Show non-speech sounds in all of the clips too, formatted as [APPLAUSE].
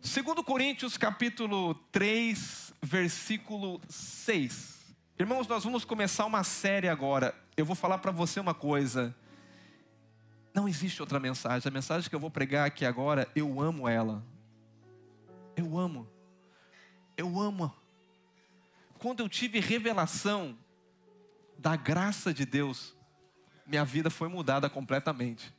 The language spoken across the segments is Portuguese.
Segundo Coríntios capítulo 3, versículo 6. Irmãos, nós vamos começar uma série agora. Eu vou falar para você uma coisa. Não existe outra mensagem. A mensagem que eu vou pregar aqui agora, eu amo ela. Eu amo. Eu amo. Quando eu tive revelação da graça de Deus, minha vida foi mudada completamente.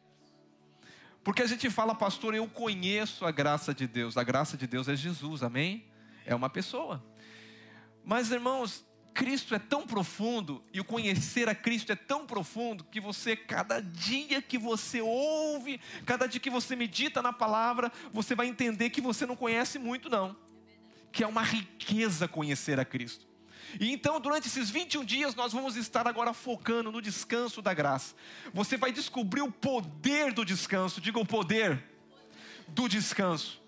Porque a gente fala, pastor, eu conheço a graça de Deus. A graça de Deus é Jesus, amém? É uma pessoa. Mas, irmãos, Cristo é tão profundo e o conhecer a Cristo é tão profundo que você, cada dia que você ouve, cada dia que você medita na palavra, você vai entender que você não conhece muito, não. Que é uma riqueza conhecer a Cristo. E então, durante esses 21 dias, nós vamos estar agora focando no descanso da graça. Você vai descobrir o poder do descanso, diga o poder do descanso.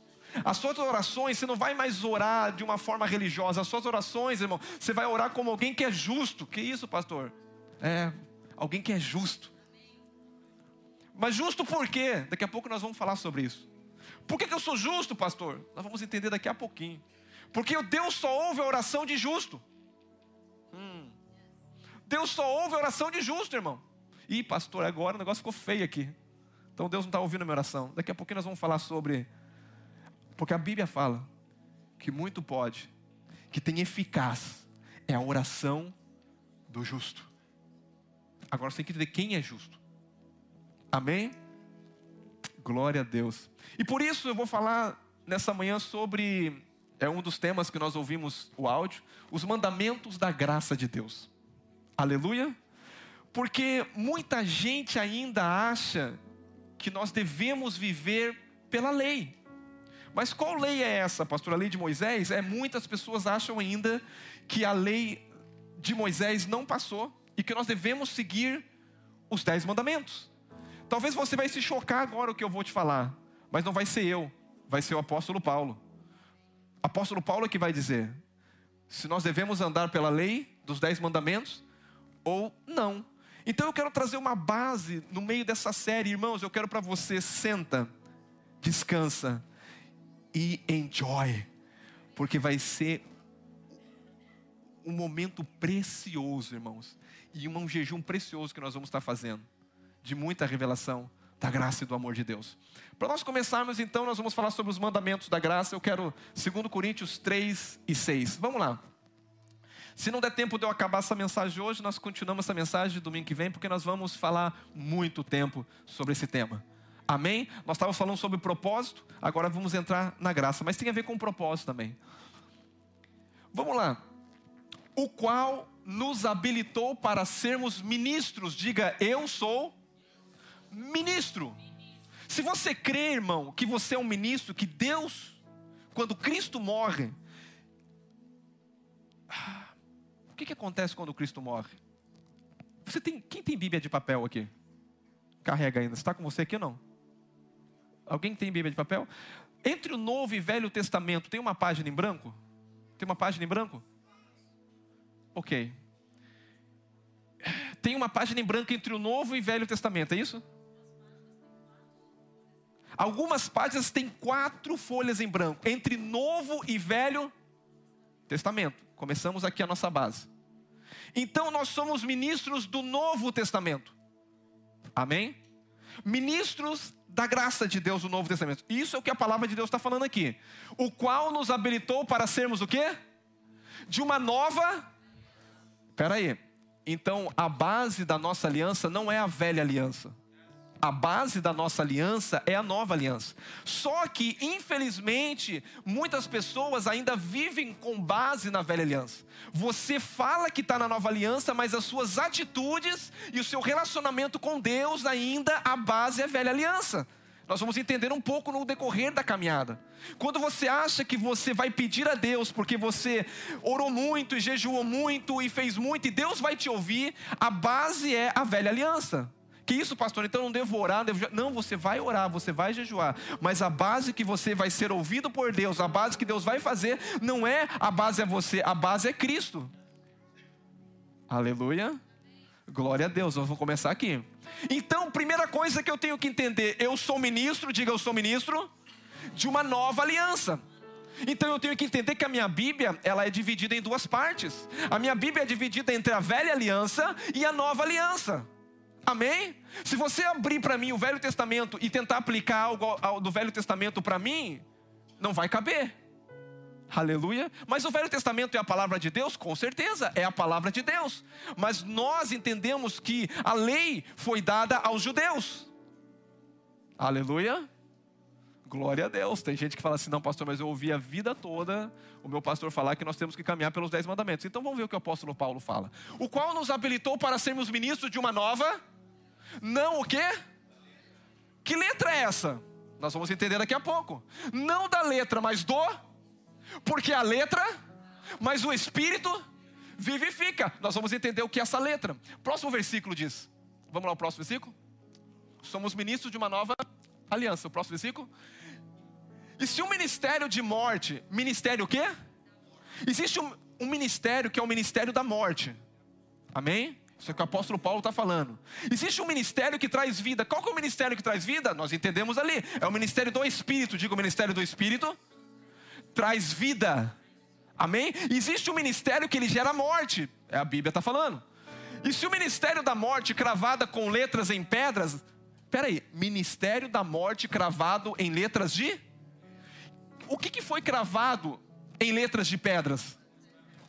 As suas orações, você não vai mais orar de uma forma religiosa. As suas orações, irmão, você vai orar como alguém que é justo. Que isso, pastor? É, alguém que é justo. Mas justo por quê? Daqui a pouco nós vamos falar sobre isso. Por que, que eu sou justo, pastor? Nós vamos entender daqui a pouquinho. Porque Deus só ouve a oração de justo. Deus só ouve a oração de justo, irmão. Ih, pastor, agora o negócio ficou feio aqui. Então Deus não está ouvindo a minha oração. Daqui a pouquinho nós vamos falar sobre porque a Bíblia fala que muito pode, que tem eficaz, é a oração do justo. Agora você tem que entender quem é justo. Amém? Glória a Deus. E por isso eu vou falar nessa manhã sobre é um dos temas que nós ouvimos o áudio, os mandamentos da graça de Deus. Aleluia? Porque muita gente ainda acha que nós devemos viver pela lei. Mas qual lei é essa, pastor? A lei de Moisés? É muitas pessoas acham ainda que a lei de Moisés não passou e que nós devemos seguir os dez mandamentos. Talvez você vai se chocar agora o que eu vou te falar, mas não vai ser eu, vai ser o apóstolo Paulo. Apóstolo Paulo é que vai dizer se nós devemos andar pela lei dos dez mandamentos ou não. Então eu quero trazer uma base no meio dessa série, irmãos. Eu quero para você senta, descansa e enjoy, porque vai ser um momento precioso, irmãos, e um jejum precioso que nós vamos estar fazendo, de muita revelação da graça e do amor de Deus. Para nós começarmos então, nós vamos falar sobre os mandamentos da graça. Eu quero 2 Coríntios 3 e 6. Vamos lá. Se não der tempo de eu acabar essa mensagem hoje, nós continuamos essa mensagem domingo que vem, porque nós vamos falar muito tempo sobre esse tema. Amém? Nós estávamos falando sobre propósito, agora vamos entrar na graça, mas tem a ver com propósito também. Vamos lá. O qual nos habilitou para sermos ministros. Diga, eu sou ministro. Se você crê, irmão, que você é um ministro, que Deus, quando Cristo morre, que, que acontece quando Cristo morre? Você tem, quem tem Bíblia de papel aqui? Carrega ainda. Está com você aqui ou não? Alguém tem Bíblia de papel? Entre o Novo e Velho Testamento, tem uma página em branco? Tem uma página em branco? Ok. Tem uma página em branco entre o Novo e Velho Testamento, é isso? Algumas páginas têm quatro folhas em branco, entre Novo e Velho Testamento. Começamos aqui a nossa base. Então nós somos ministros do Novo Testamento. Amém? Ministros da graça de Deus no Novo Testamento. Isso é o que a palavra de Deus está falando aqui. O qual nos habilitou para sermos o quê? De uma nova. Espera aí. Então, a base da nossa aliança não é a velha aliança. A base da nossa aliança é a nova aliança. Só que, infelizmente, muitas pessoas ainda vivem com base na velha aliança. Você fala que está na nova aliança, mas as suas atitudes e o seu relacionamento com Deus ainda a base é a velha aliança. Nós vamos entender um pouco no decorrer da caminhada. Quando você acha que você vai pedir a Deus porque você orou muito e jejuou muito e fez muito e Deus vai te ouvir, a base é a velha aliança. Que isso, pastor? Então não devo orar, devo... não, você vai orar, você vai jejuar, mas a base que você vai ser ouvido por Deus, a base que Deus vai fazer, não é a base é você, a base é Cristo. Aleluia. Glória a Deus, nós vamos começar aqui. Então, primeira coisa que eu tenho que entender, eu sou ministro, diga eu sou ministro de uma nova aliança. Então eu tenho que entender que a minha Bíblia, ela é dividida em duas partes. A minha Bíblia é dividida entre a velha aliança e a nova aliança. Amém? Se você abrir para mim o Velho Testamento e tentar aplicar algo do Velho Testamento para mim, não vai caber. Aleluia. Mas o Velho Testamento é a palavra de Deus? Com certeza, é a palavra de Deus. Mas nós entendemos que a lei foi dada aos judeus. Aleluia. Glória a Deus. Tem gente que fala assim: não, pastor, mas eu ouvi a vida toda o meu pastor falar que nós temos que caminhar pelos dez mandamentos. Então vamos ver o que o apóstolo Paulo fala. O qual nos habilitou para sermos ministros de uma nova. Não o quê? Que letra é essa? Nós vamos entender daqui a pouco. Não da letra, mas do. Porque a letra, mas o espírito vivifica. Nós vamos entender o que é essa letra. Próximo versículo diz. Vamos lá, o próximo versículo? Somos ministros de uma nova aliança. O próximo versículo? E se um ministério de morte, ministério o quê? Existe um, um ministério que é o ministério da morte. Amém? Isso é o que o apóstolo Paulo está falando. Existe um ministério que traz vida. Qual que é o ministério que traz vida? Nós entendemos ali. É o ministério do Espírito. Diga o ministério do Espírito. Traz vida. Amém? Existe um ministério que ele gera morte. É a Bíblia está falando. E se o ministério da morte cravada com letras em pedras. Peraí, ministério da morte cravado em letras de o que, que foi cravado em letras de pedras?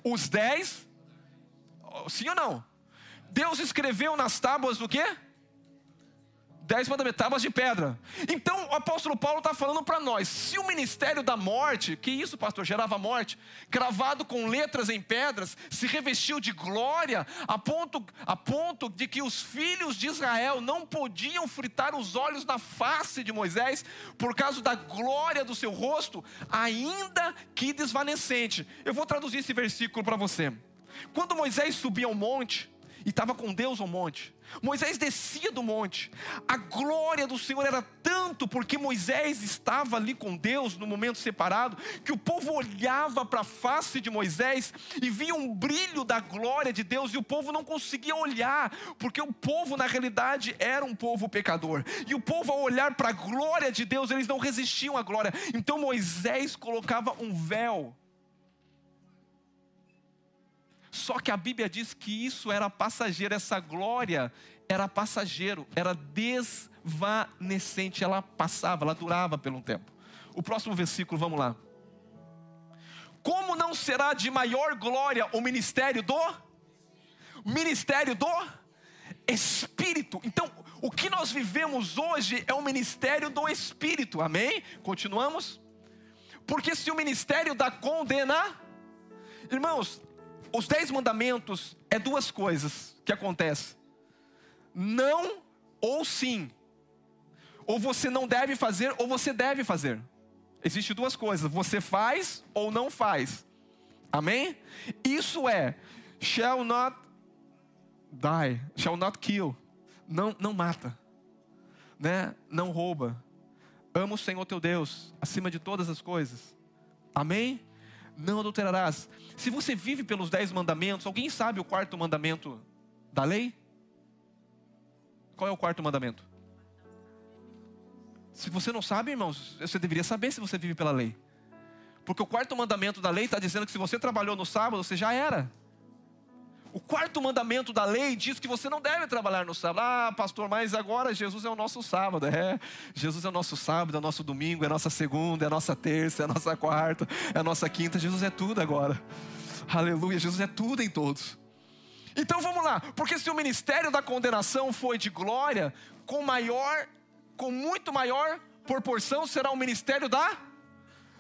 Os dez? Sim ou não? Deus escreveu nas tábuas do quê? dez mandamentos, tábuas de pedra. Então o apóstolo Paulo está falando para nós: se o ministério da morte, que isso, pastor, gerava morte, cravado com letras em pedras, se revestiu de glória, a ponto, a ponto de que os filhos de Israel não podiam fritar os olhos na face de Moisés por causa da glória do seu rosto, ainda que desvanecente. Eu vou traduzir esse versículo para você. Quando Moisés subia ao monte, e estava com Deus ao monte. Moisés descia do monte. A glória do Senhor era tanto porque Moisés estava ali com Deus no momento separado, que o povo olhava para a face de Moisés e via um brilho da glória de Deus e o povo não conseguia olhar, porque o povo na realidade era um povo pecador. E o povo ao olhar para a glória de Deus, eles não resistiam à glória. Então Moisés colocava um véu só que a Bíblia diz que isso era passageiro, essa glória era passageiro, era desvanecente, ela passava, ela durava pelo um tempo. O próximo versículo, vamos lá. Como não será de maior glória o ministério do ministério do Espírito. Então, o que nós vivemos hoje é o ministério do Espírito. Amém? Continuamos? Porque se o ministério da condena, irmãos, os dez mandamentos é duas coisas que acontecem: não ou sim. Ou você não deve fazer, ou você deve fazer. Existem duas coisas: você faz ou não faz. Amém? Isso é shall not die, shall not kill. Não, não mata, né? Não rouba. Ama o Senhor teu Deus acima de todas as coisas. Amém? Não adulterarás. Se você vive pelos dez mandamentos, alguém sabe o quarto mandamento da lei? Qual é o quarto mandamento? Se você não sabe, irmãos, você deveria saber se você vive pela lei. Porque o quarto mandamento da lei está dizendo que se você trabalhou no sábado, você já era. O quarto mandamento da lei diz que você não deve trabalhar no sábado. Ah, pastor, mas agora Jesus é o nosso sábado. É, Jesus é o nosso sábado, é o nosso domingo, é a nossa segunda, é a nossa terça, é a nossa quarta, é a nossa quinta. Jesus é tudo agora. Aleluia, Jesus é tudo em todos. Então vamos lá, porque se o ministério da condenação foi de glória, com maior, com muito maior proporção será o ministério da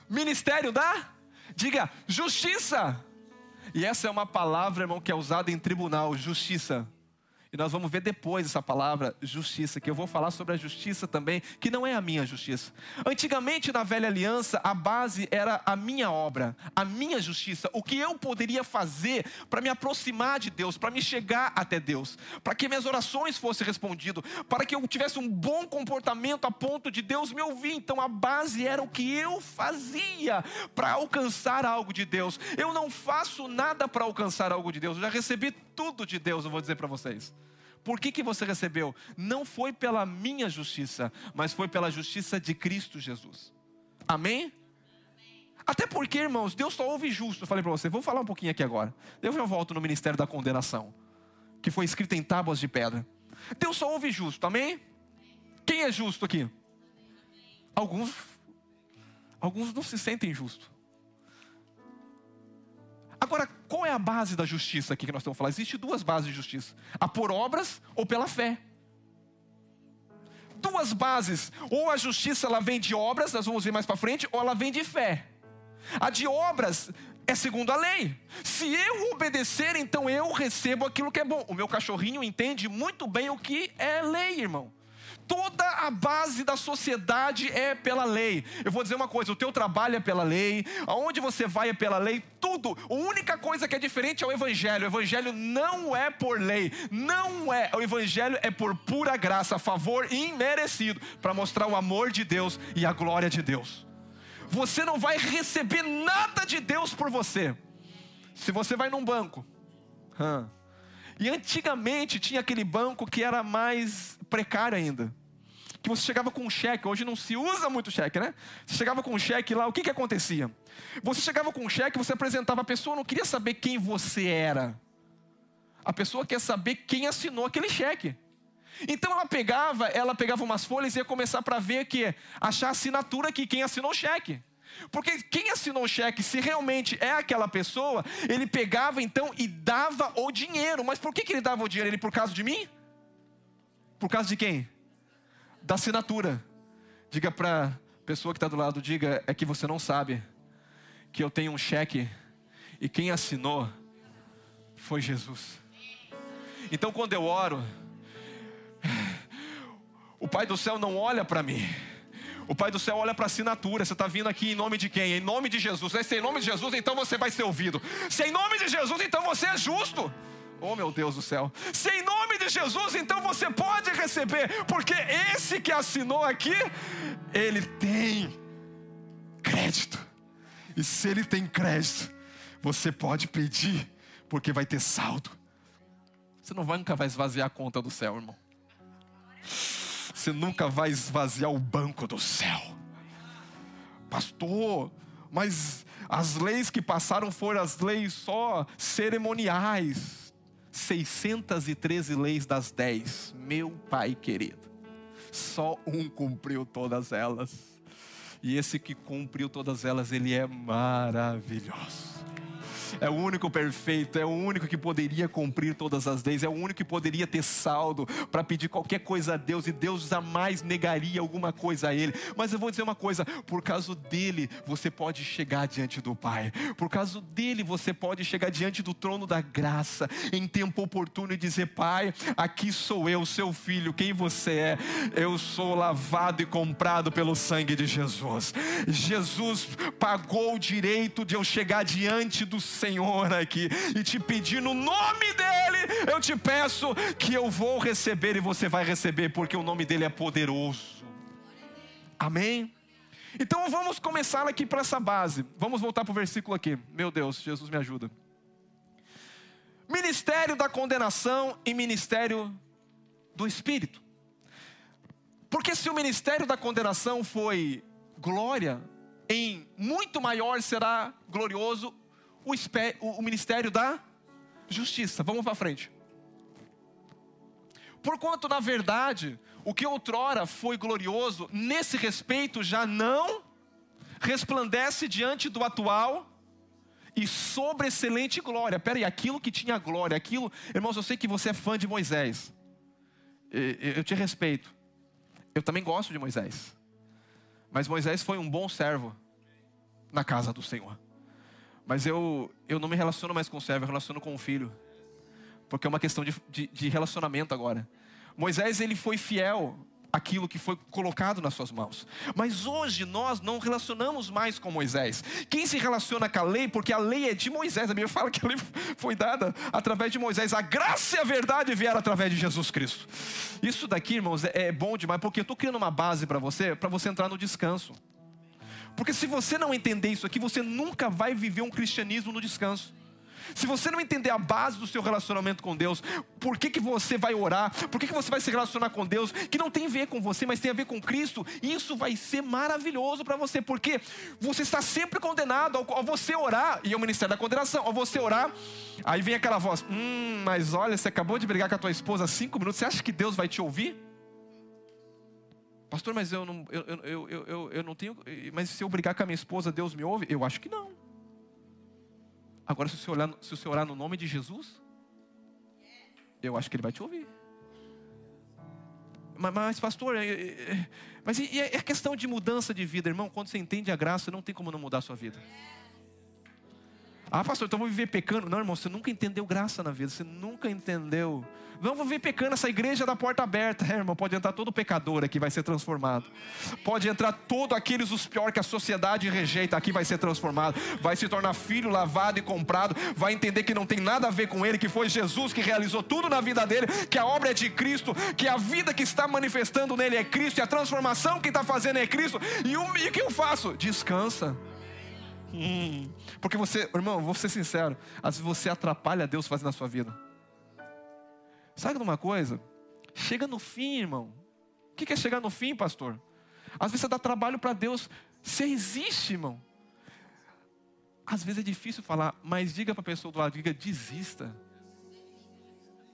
ministério da diga justiça. E essa é uma palavra, irmão, que é usada em tribunal, justiça. E nós vamos ver depois essa palavra justiça, que eu vou falar sobre a justiça também, que não é a minha justiça. Antigamente na velha aliança, a base era a minha obra, a minha justiça, o que eu poderia fazer para me aproximar de Deus, para me chegar até Deus, para que minhas orações fossem respondidas, para que eu tivesse um bom comportamento a ponto de Deus me ouvir. Então a base era o que eu fazia para alcançar algo de Deus. Eu não faço nada para alcançar algo de Deus. Eu já recebi tudo de Deus, eu vou dizer para vocês. Por que, que você recebeu? Não foi pela minha justiça, mas foi pela justiça de Cristo Jesus. Amém? Até porque, irmãos, Deus só ouve justo. Eu falei para você, vou falar um pouquinho aqui agora. Eu volto no ministério da condenação, que foi escrito em tábuas de pedra. Deus só ouve justo, amém? Quem é justo aqui? Alguns, alguns não se sentem justos. Agora, qual é a base da justiça aqui que nós estamos falando? Existem duas bases de justiça: a por obras ou pela fé. Duas bases. Ou a justiça ela vem de obras, nós vamos ver mais para frente, ou ela vem de fé. A de obras é segundo a lei. Se eu obedecer, então eu recebo aquilo que é bom. O meu cachorrinho entende muito bem o que é lei, irmão. Toda a base da sociedade é pela lei. Eu vou dizer uma coisa: o teu trabalho é pela lei, aonde você vai é pela lei, tudo. A única coisa que é diferente é o Evangelho. O Evangelho não é por lei, não é. O Evangelho é por pura graça, favor imerecido, para mostrar o amor de Deus e a glória de Deus. Você não vai receber nada de Deus por você. Se você vai num banco, hum, e antigamente tinha aquele banco que era mais precário ainda. Que você chegava com um cheque, hoje não se usa muito cheque, né? Você chegava com um cheque lá, o que que acontecia? Você chegava com um cheque, você apresentava a pessoa, não queria saber quem você era. A pessoa quer saber quem assinou aquele cheque. Então ela pegava, ela pegava umas folhas e ia começar para ver que achar a assinatura aqui, quem assinou o cheque. Porque quem assinou o cheque, se realmente é aquela pessoa, ele pegava então e dava o dinheiro. Mas por que, que ele dava o dinheiro? Ele por causa de mim? Por causa de quem? Da assinatura. Diga para a pessoa que está do lado, diga, é que você não sabe que eu tenho um cheque e quem assinou foi Jesus. Então quando eu oro, o Pai do céu não olha para mim o Pai do céu olha para a assinatura. Você está vindo aqui em nome de quem? Em nome de Jesus. Se é em nome de Jesus, então você vai ser ouvido. Se é em nome de Jesus, então você é justo. Oh meu Deus do céu. Se em nome de Jesus, então você pode receber. Porque esse que assinou aqui, ele tem crédito. E se ele tem crédito, você pode pedir, porque vai ter saldo. Você não vai, nunca vai esvaziar a conta do céu, irmão você nunca vai esvaziar o banco do céu. Pastor, mas as leis que passaram foram as leis só cerimoniais. 613 leis das 10. Meu pai querido. Só um cumpriu todas elas. E esse que cumpriu todas elas, ele é maravilhoso é o único perfeito, é o único que poderia cumprir todas as leis, é o único que poderia ter saldo para pedir qualquer coisa a Deus e Deus jamais negaria alguma coisa a Ele. Mas eu vou dizer uma coisa: por causa dele você pode chegar diante do Pai, por causa dele você pode chegar diante do trono da graça em tempo oportuno e dizer: Pai, aqui sou eu, seu filho, quem você é? Eu sou lavado e comprado pelo sangue de Jesus. Jesus pagou o direito de eu chegar diante do Senhor aqui e te pedir no nome dEle, eu te peço que eu vou receber e você vai receber, porque o nome dEle é poderoso. Amém? Então vamos começar aqui para essa base. Vamos voltar para o versículo aqui. Meu Deus, Jesus me ajuda. Ministério da condenação e ministério do Espírito. Porque se o ministério da condenação foi glória, em muito maior será glorioso o, o ministério da justiça. Vamos para frente. Porquanto, na verdade, o que outrora foi glorioso, nesse respeito já não resplandece diante do atual e sobre excelente glória. Peraí, aquilo que tinha glória, aquilo, irmãos, eu sei que você é fã de Moisés. Eu te respeito. Eu também gosto de Moisés. Mas Moisés foi um bom servo na casa do Senhor. Mas eu, eu não me relaciono mais com o servo, eu relaciono com o filho. Porque é uma questão de, de, de relacionamento agora. Moisés, ele foi fiel aquilo que foi colocado nas suas mãos. Mas hoje nós não relacionamos mais com Moisés. Quem se relaciona com a lei, porque a lei é de Moisés, a Bíblia fala que a lei [LAUGHS] foi dada através de Moisés. A graça e a verdade vieram através de Jesus Cristo. Isso daqui, irmãos, é, é bom demais, porque eu estou criando uma base para você, para você entrar no descanso. Porque se você não entender isso aqui, você nunca vai viver um cristianismo no descanso. Se você não entender a base do seu relacionamento com Deus, por que, que você vai orar, por que, que você vai se relacionar com Deus, que não tem a ver com você, mas tem a ver com Cristo, isso vai ser maravilhoso para você, porque você está sempre condenado ao, você orar, e é o ministério da condenação, ao você orar, aí vem aquela voz: Hum, mas olha, você acabou de brigar com a tua esposa há cinco minutos, você acha que Deus vai te ouvir? Pastor, mas eu não, eu, eu, eu, eu, eu não tenho. Mas se eu brigar com a minha esposa, Deus me ouve? Eu acho que não. Agora, se você, olhar, se você orar no nome de Jesus, eu acho que Ele vai te ouvir. Mas, mas pastor, é, é, mas é questão de mudança de vida, irmão? Quando você entende a graça, não tem como não mudar a sua vida. Ah, pastor, então vou viver pecando. Não, irmão, você nunca entendeu graça na vida, você nunca entendeu não vou vir pecando, essa igreja da porta aberta. É, irmão, pode entrar todo pecador aqui, vai ser transformado. Pode entrar todo aqueles os pior que a sociedade rejeita, aqui vai ser transformado. Vai se tornar filho lavado e comprado. Vai entender que não tem nada a ver com ele, que foi Jesus que realizou tudo na vida dele, que a obra é de Cristo, que a vida que está manifestando nele é Cristo, e a transformação que está fazendo é Cristo. E o, e o que eu faço? Descansa. Hum, porque você, irmão, vou ser sincero, às vezes você atrapalha Deus fazendo a sua vida. Sabe de uma coisa? Chega no fim, irmão. O que é chegar no fim, pastor? Às vezes você dá trabalho para Deus. Você existe, irmão. Às vezes é difícil falar, mas diga para a pessoa do lado, diga, desista.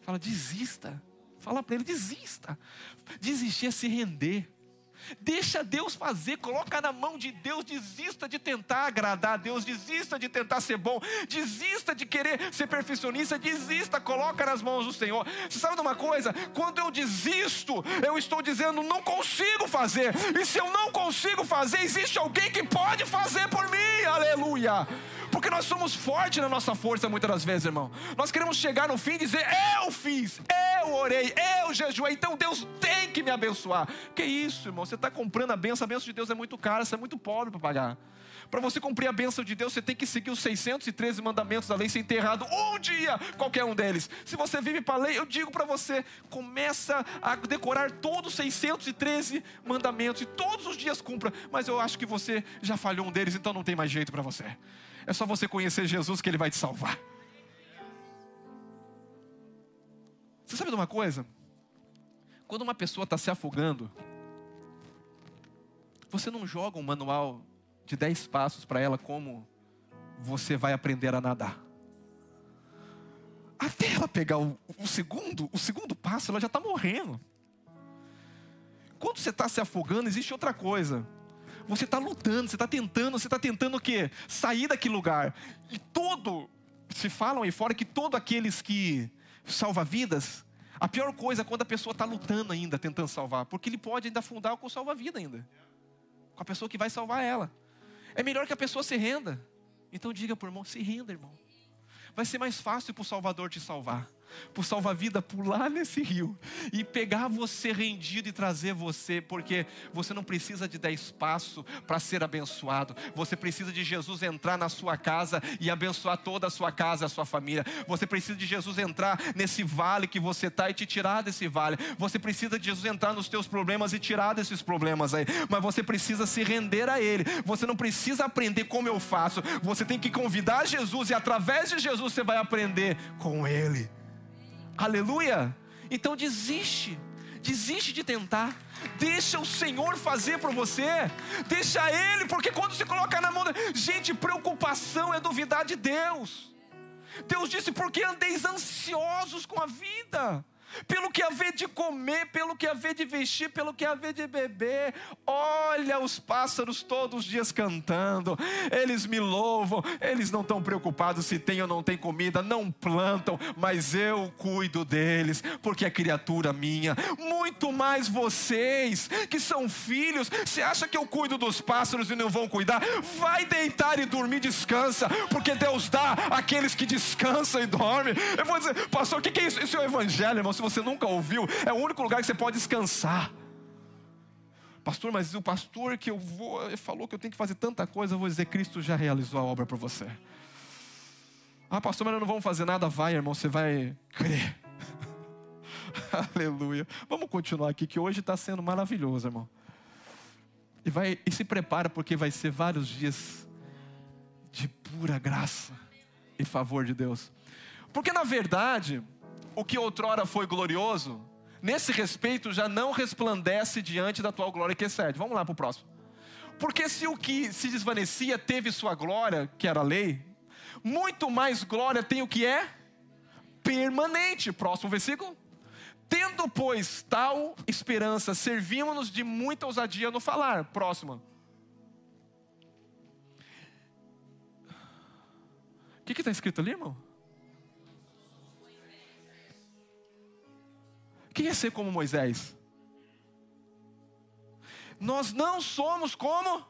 Fala, desista. Fala para ele, desista. Desistir é se render. Deixa Deus fazer, coloca na mão de Deus, desista de tentar agradar a Deus, desista de tentar ser bom, desista de querer ser perfeccionista, desista, coloca nas mãos do Senhor. Você sabe de uma coisa? Quando eu desisto, eu estou dizendo não consigo fazer. E se eu não consigo fazer, existe alguém que pode fazer por mim. Aleluia. Porque nós somos fortes na nossa força muitas das vezes, irmão. Nós queremos chegar no fim e dizer: Eu fiz, eu orei, eu jejuei, então Deus tem que me abençoar. Que isso, irmão? Você está comprando a benção, a benção de Deus é muito cara, você é muito pobre para pagar. Para você cumprir a bênção de Deus, você tem que seguir os 613 mandamentos da lei sem ter errado um dia qualquer um deles. Se você vive para a lei, eu digo para você, começa a decorar todos os 613 mandamentos e todos os dias cumpra. Mas eu acho que você já falhou um deles, então não tem mais jeito para você. É só você conhecer Jesus que Ele vai te salvar. Você sabe de uma coisa? Quando uma pessoa está se afogando, você não joga um manual de 10 passos para ela como você vai aprender a nadar. Até ela pegar o, o segundo, o segundo passo, ela já está morrendo. Quando você está se afogando, existe outra coisa. Você está lutando, você está tentando, você está tentando o quê? Sair daquele lugar. E todo, se falam aí fora que todos aqueles que salva vidas, a pior coisa é quando a pessoa está lutando ainda, tentando salvar, porque ele pode ainda afundar com o salva-vida ainda. Com a pessoa que vai salvar ela. É melhor que a pessoa se renda. Então diga para o irmão, se renda, irmão. Vai ser mais fácil para o Salvador te salvar por salva-vida pular nesse rio e pegar você rendido e trazer você, porque você não precisa de dar espaço para ser abençoado. Você precisa de Jesus entrar na sua casa e abençoar toda a sua casa, a sua família. Você precisa de Jesus entrar nesse vale que você está e te tirar desse vale. Você precisa de Jesus entrar nos teus problemas e tirar desses problemas aí. Mas você precisa se render a Ele. Você não precisa aprender como eu faço. Você tem que convidar Jesus e através de Jesus você vai aprender com Ele. Aleluia! Então desiste. Desiste de tentar. Deixa o Senhor fazer por você. Deixa Ele, porque quando você coloca na mão. Gente, preocupação é duvidar de Deus. Deus disse: porque andeis ansiosos com a vida pelo que haver de comer, pelo que haver de vestir, pelo que haver de beber. Olha os pássaros todos os dias cantando, eles me louvam, eles não estão preocupados se tem ou não tem comida, não plantam, mas eu cuido deles, porque é criatura minha. Muito mais vocês que são filhos, você acha que eu cuido dos pássaros e não vão cuidar? Vai deitar e dormir, descansa, porque Deus dá àqueles que descansam e dormem. Eu vou dizer, pastor, o que é isso? Isso é o evangelho, irmão se você nunca ouviu, é o único lugar que você pode descansar. Pastor, mas o pastor que eu vou falou que eu tenho que fazer tanta coisa, eu vou dizer, Cristo já realizou a obra para você. Ah, pastor, mas não vamos fazer nada, vai, irmão, você vai crer. [LAUGHS] Aleluia. Vamos continuar aqui, que hoje está sendo maravilhoso, irmão. E, vai, e se prepara, porque vai ser vários dias de pura graça. e favor de Deus. Porque na verdade, o que outrora foi glorioso, nesse respeito já não resplandece diante da atual glória que excede. Vamos lá para o próximo. Porque se o que se desvanecia teve sua glória, que era a lei, muito mais glória tem o que é permanente. Próximo versículo. Tendo, pois, tal esperança, servimos-nos de muita ousadia no falar. Próximo. O que está escrito ali, irmão? Que é ser como Moisés? Nós não somos como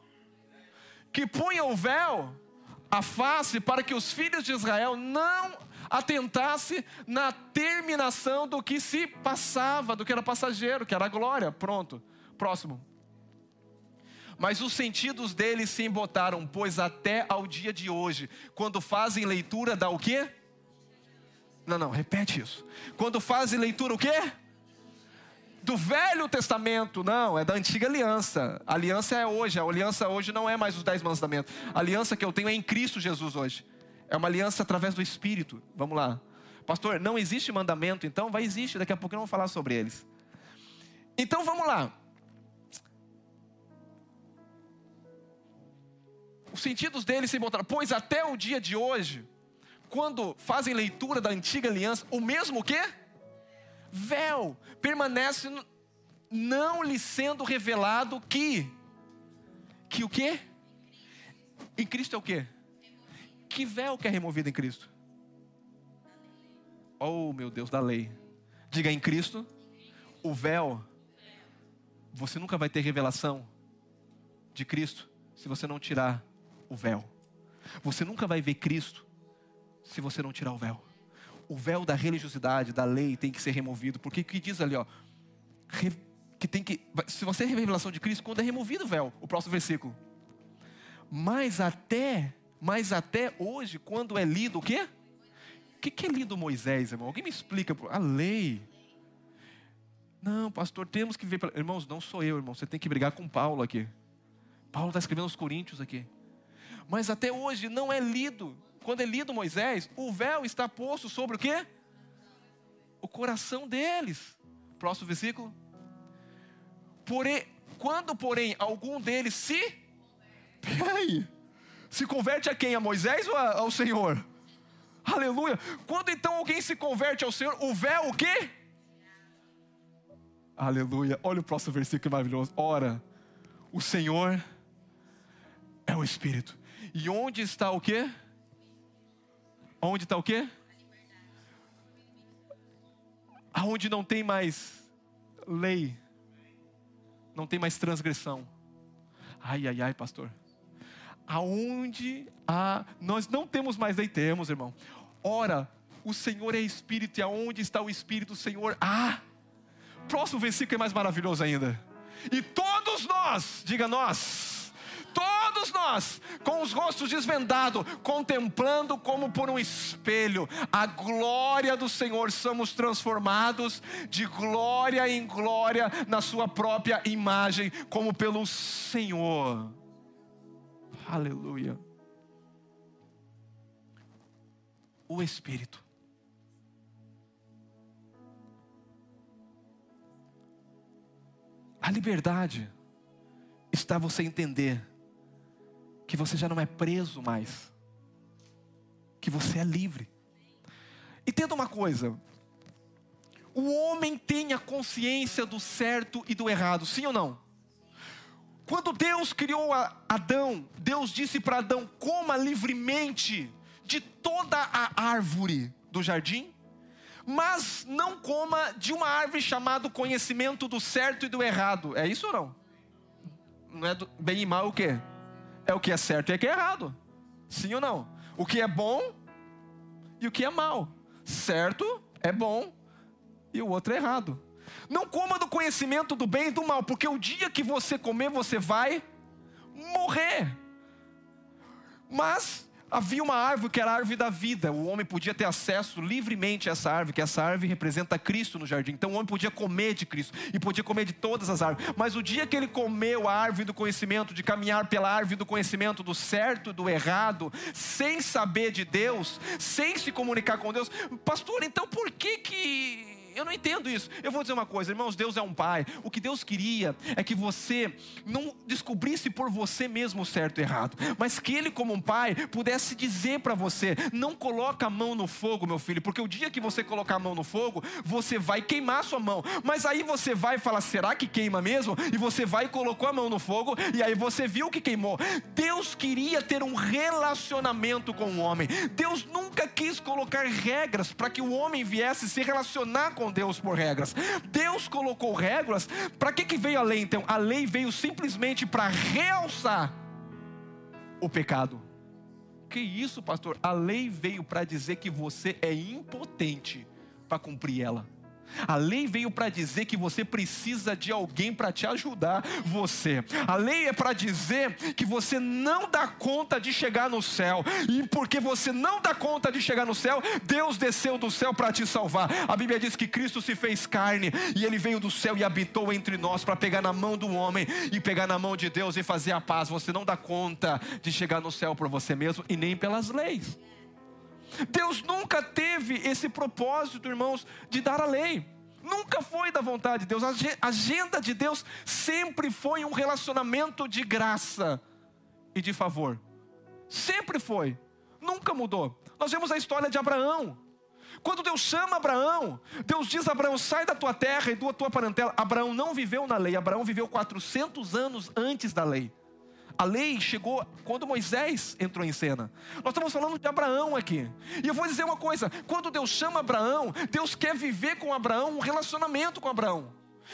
que punha o véu a face para que os filhos de Israel não atentasse na terminação do que se passava, do que era passageiro, que era a glória. Pronto. Próximo. Mas os sentidos deles se embotaram, pois até ao dia de hoje, quando fazem leitura da o quê? Não, não, repete isso. Quando fazem leitura o quê? Do Velho Testamento, não, é da antiga aliança. A aliança é hoje, a aliança hoje não é mais os dez mandamentos. A aliança que eu tenho é em Cristo Jesus hoje. É uma aliança através do Espírito. Vamos lá. Pastor, não existe mandamento, então vai existir, daqui a pouco eu vou falar sobre eles. Então vamos lá. Os sentidos deles se botaram, pois até o dia de hoje, quando fazem leitura da antiga aliança, o mesmo que? Véu permanece não lhe sendo revelado que que o quê? Em Cristo é o quê? Que véu que é removido em Cristo? Oh, meu Deus, da lei. Diga em Cristo, o véu você nunca vai ter revelação de Cristo se você não tirar o véu. Você nunca vai ver Cristo se você não tirar o véu o véu da religiosidade, da lei tem que ser removido. Porque o que diz ali, ó, que tem que, se você é revelação de Cristo, quando é removido o véu, o próximo versículo. Mas até, mas até hoje, quando é lido o quê? O que, que é lido Moisés, irmão? Alguém me explica? A lei. Não, pastor, temos que ver. Irmãos, não sou eu, irmão. Você tem que brigar com Paulo aqui. Paulo está escrevendo aos Coríntios aqui. Mas até hoje não é lido quando é lido Moisés, o véu está posto sobre o quê? O coração deles. Próximo versículo. Porém, quando, porém, algum deles se. Peraí. Se converte a quem? A Moisés ou a, ao Senhor? Aleluia. Quando então alguém se converte ao Senhor, o véu o quê? Aleluia. Olha o próximo versículo maravilhoso. Ora, o Senhor é o Espírito. E onde está o quê? Onde está o quê? Aonde não tem mais lei, não tem mais transgressão. Ai, ai, ai, pastor. Aonde há, nós não temos mais lei, temos, irmão. Ora, o Senhor é Espírito, e aonde está o Espírito do Senhor? Ah! Próximo versículo é mais maravilhoso ainda. E todos nós, diga nós, todos nós, com os rostos desvendados, contemplando como por um espelho a glória do Senhor, somos transformados de glória em glória na Sua própria imagem, como pelo Senhor. Aleluia. O Espírito. A liberdade está você entender que você já não é preso mais, que você é livre. Entenda uma coisa: o homem tem a consciência do certo e do errado, sim ou não? Quando Deus criou Adão, Deus disse para Adão: coma livremente de toda a árvore do jardim, mas não coma de uma árvore chamada conhecimento do certo e do errado. É isso ou não? Não é do, bem e mal o quê? É o que é certo e o que é errado. Sim ou não? O que é bom e o que é mal. Certo é bom e o outro é errado. Não coma do conhecimento do bem e do mal, porque o dia que você comer, você vai morrer. Mas Havia uma árvore que era a árvore da vida. O homem podia ter acesso livremente a essa árvore, que essa árvore representa Cristo no jardim. Então o homem podia comer de Cristo e podia comer de todas as árvores. Mas o dia que ele comeu a árvore do conhecimento, de caminhar pela árvore do conhecimento do certo e do errado, sem saber de Deus, sem se comunicar com Deus, pastor, então por que que eu não entendo isso. Eu vou dizer uma coisa, irmãos, Deus é um pai. O que Deus queria é que você não descobrisse por você mesmo o certo e errado, mas que ele como um pai pudesse dizer para você: "Não coloca a mão no fogo, meu filho, porque o dia que você colocar a mão no fogo, você vai queimar sua mão". Mas aí você vai falar: "Será que queima mesmo?" E você vai e colocou a mão no fogo e aí você viu que queimou. Deus queria ter um relacionamento com o homem. Deus nunca quis colocar regras para que o homem viesse se relacionar com Deus por regras. Deus colocou regras. Para que, que veio a lei então? A lei veio simplesmente para realçar o pecado. Que isso, pastor? A lei veio para dizer que você é impotente para cumprir ela. A lei veio para dizer que você precisa de alguém para te ajudar você. A lei é para dizer que você não dá conta de chegar no céu. E porque você não dá conta de chegar no céu, Deus desceu do céu para te salvar. A Bíblia diz que Cristo se fez carne e ele veio do céu e habitou entre nós para pegar na mão do homem e pegar na mão de Deus e fazer a paz. Você não dá conta de chegar no céu por você mesmo e nem pelas leis. Deus nunca teve esse propósito, irmãos, de dar a lei. Nunca foi da vontade de Deus. A agenda de Deus sempre foi um relacionamento de graça e de favor. Sempre foi. Nunca mudou. Nós vemos a história de Abraão. Quando Deus chama Abraão, Deus diz a Abraão: sai da tua terra e da tua parentela. Abraão não viveu na lei, Abraão viveu 400 anos antes da lei. A lei chegou quando Moisés entrou em cena. Nós estamos falando de Abraão aqui. E eu vou dizer uma coisa: quando Deus chama Abraão, Deus quer viver com Abraão um relacionamento com Abraão.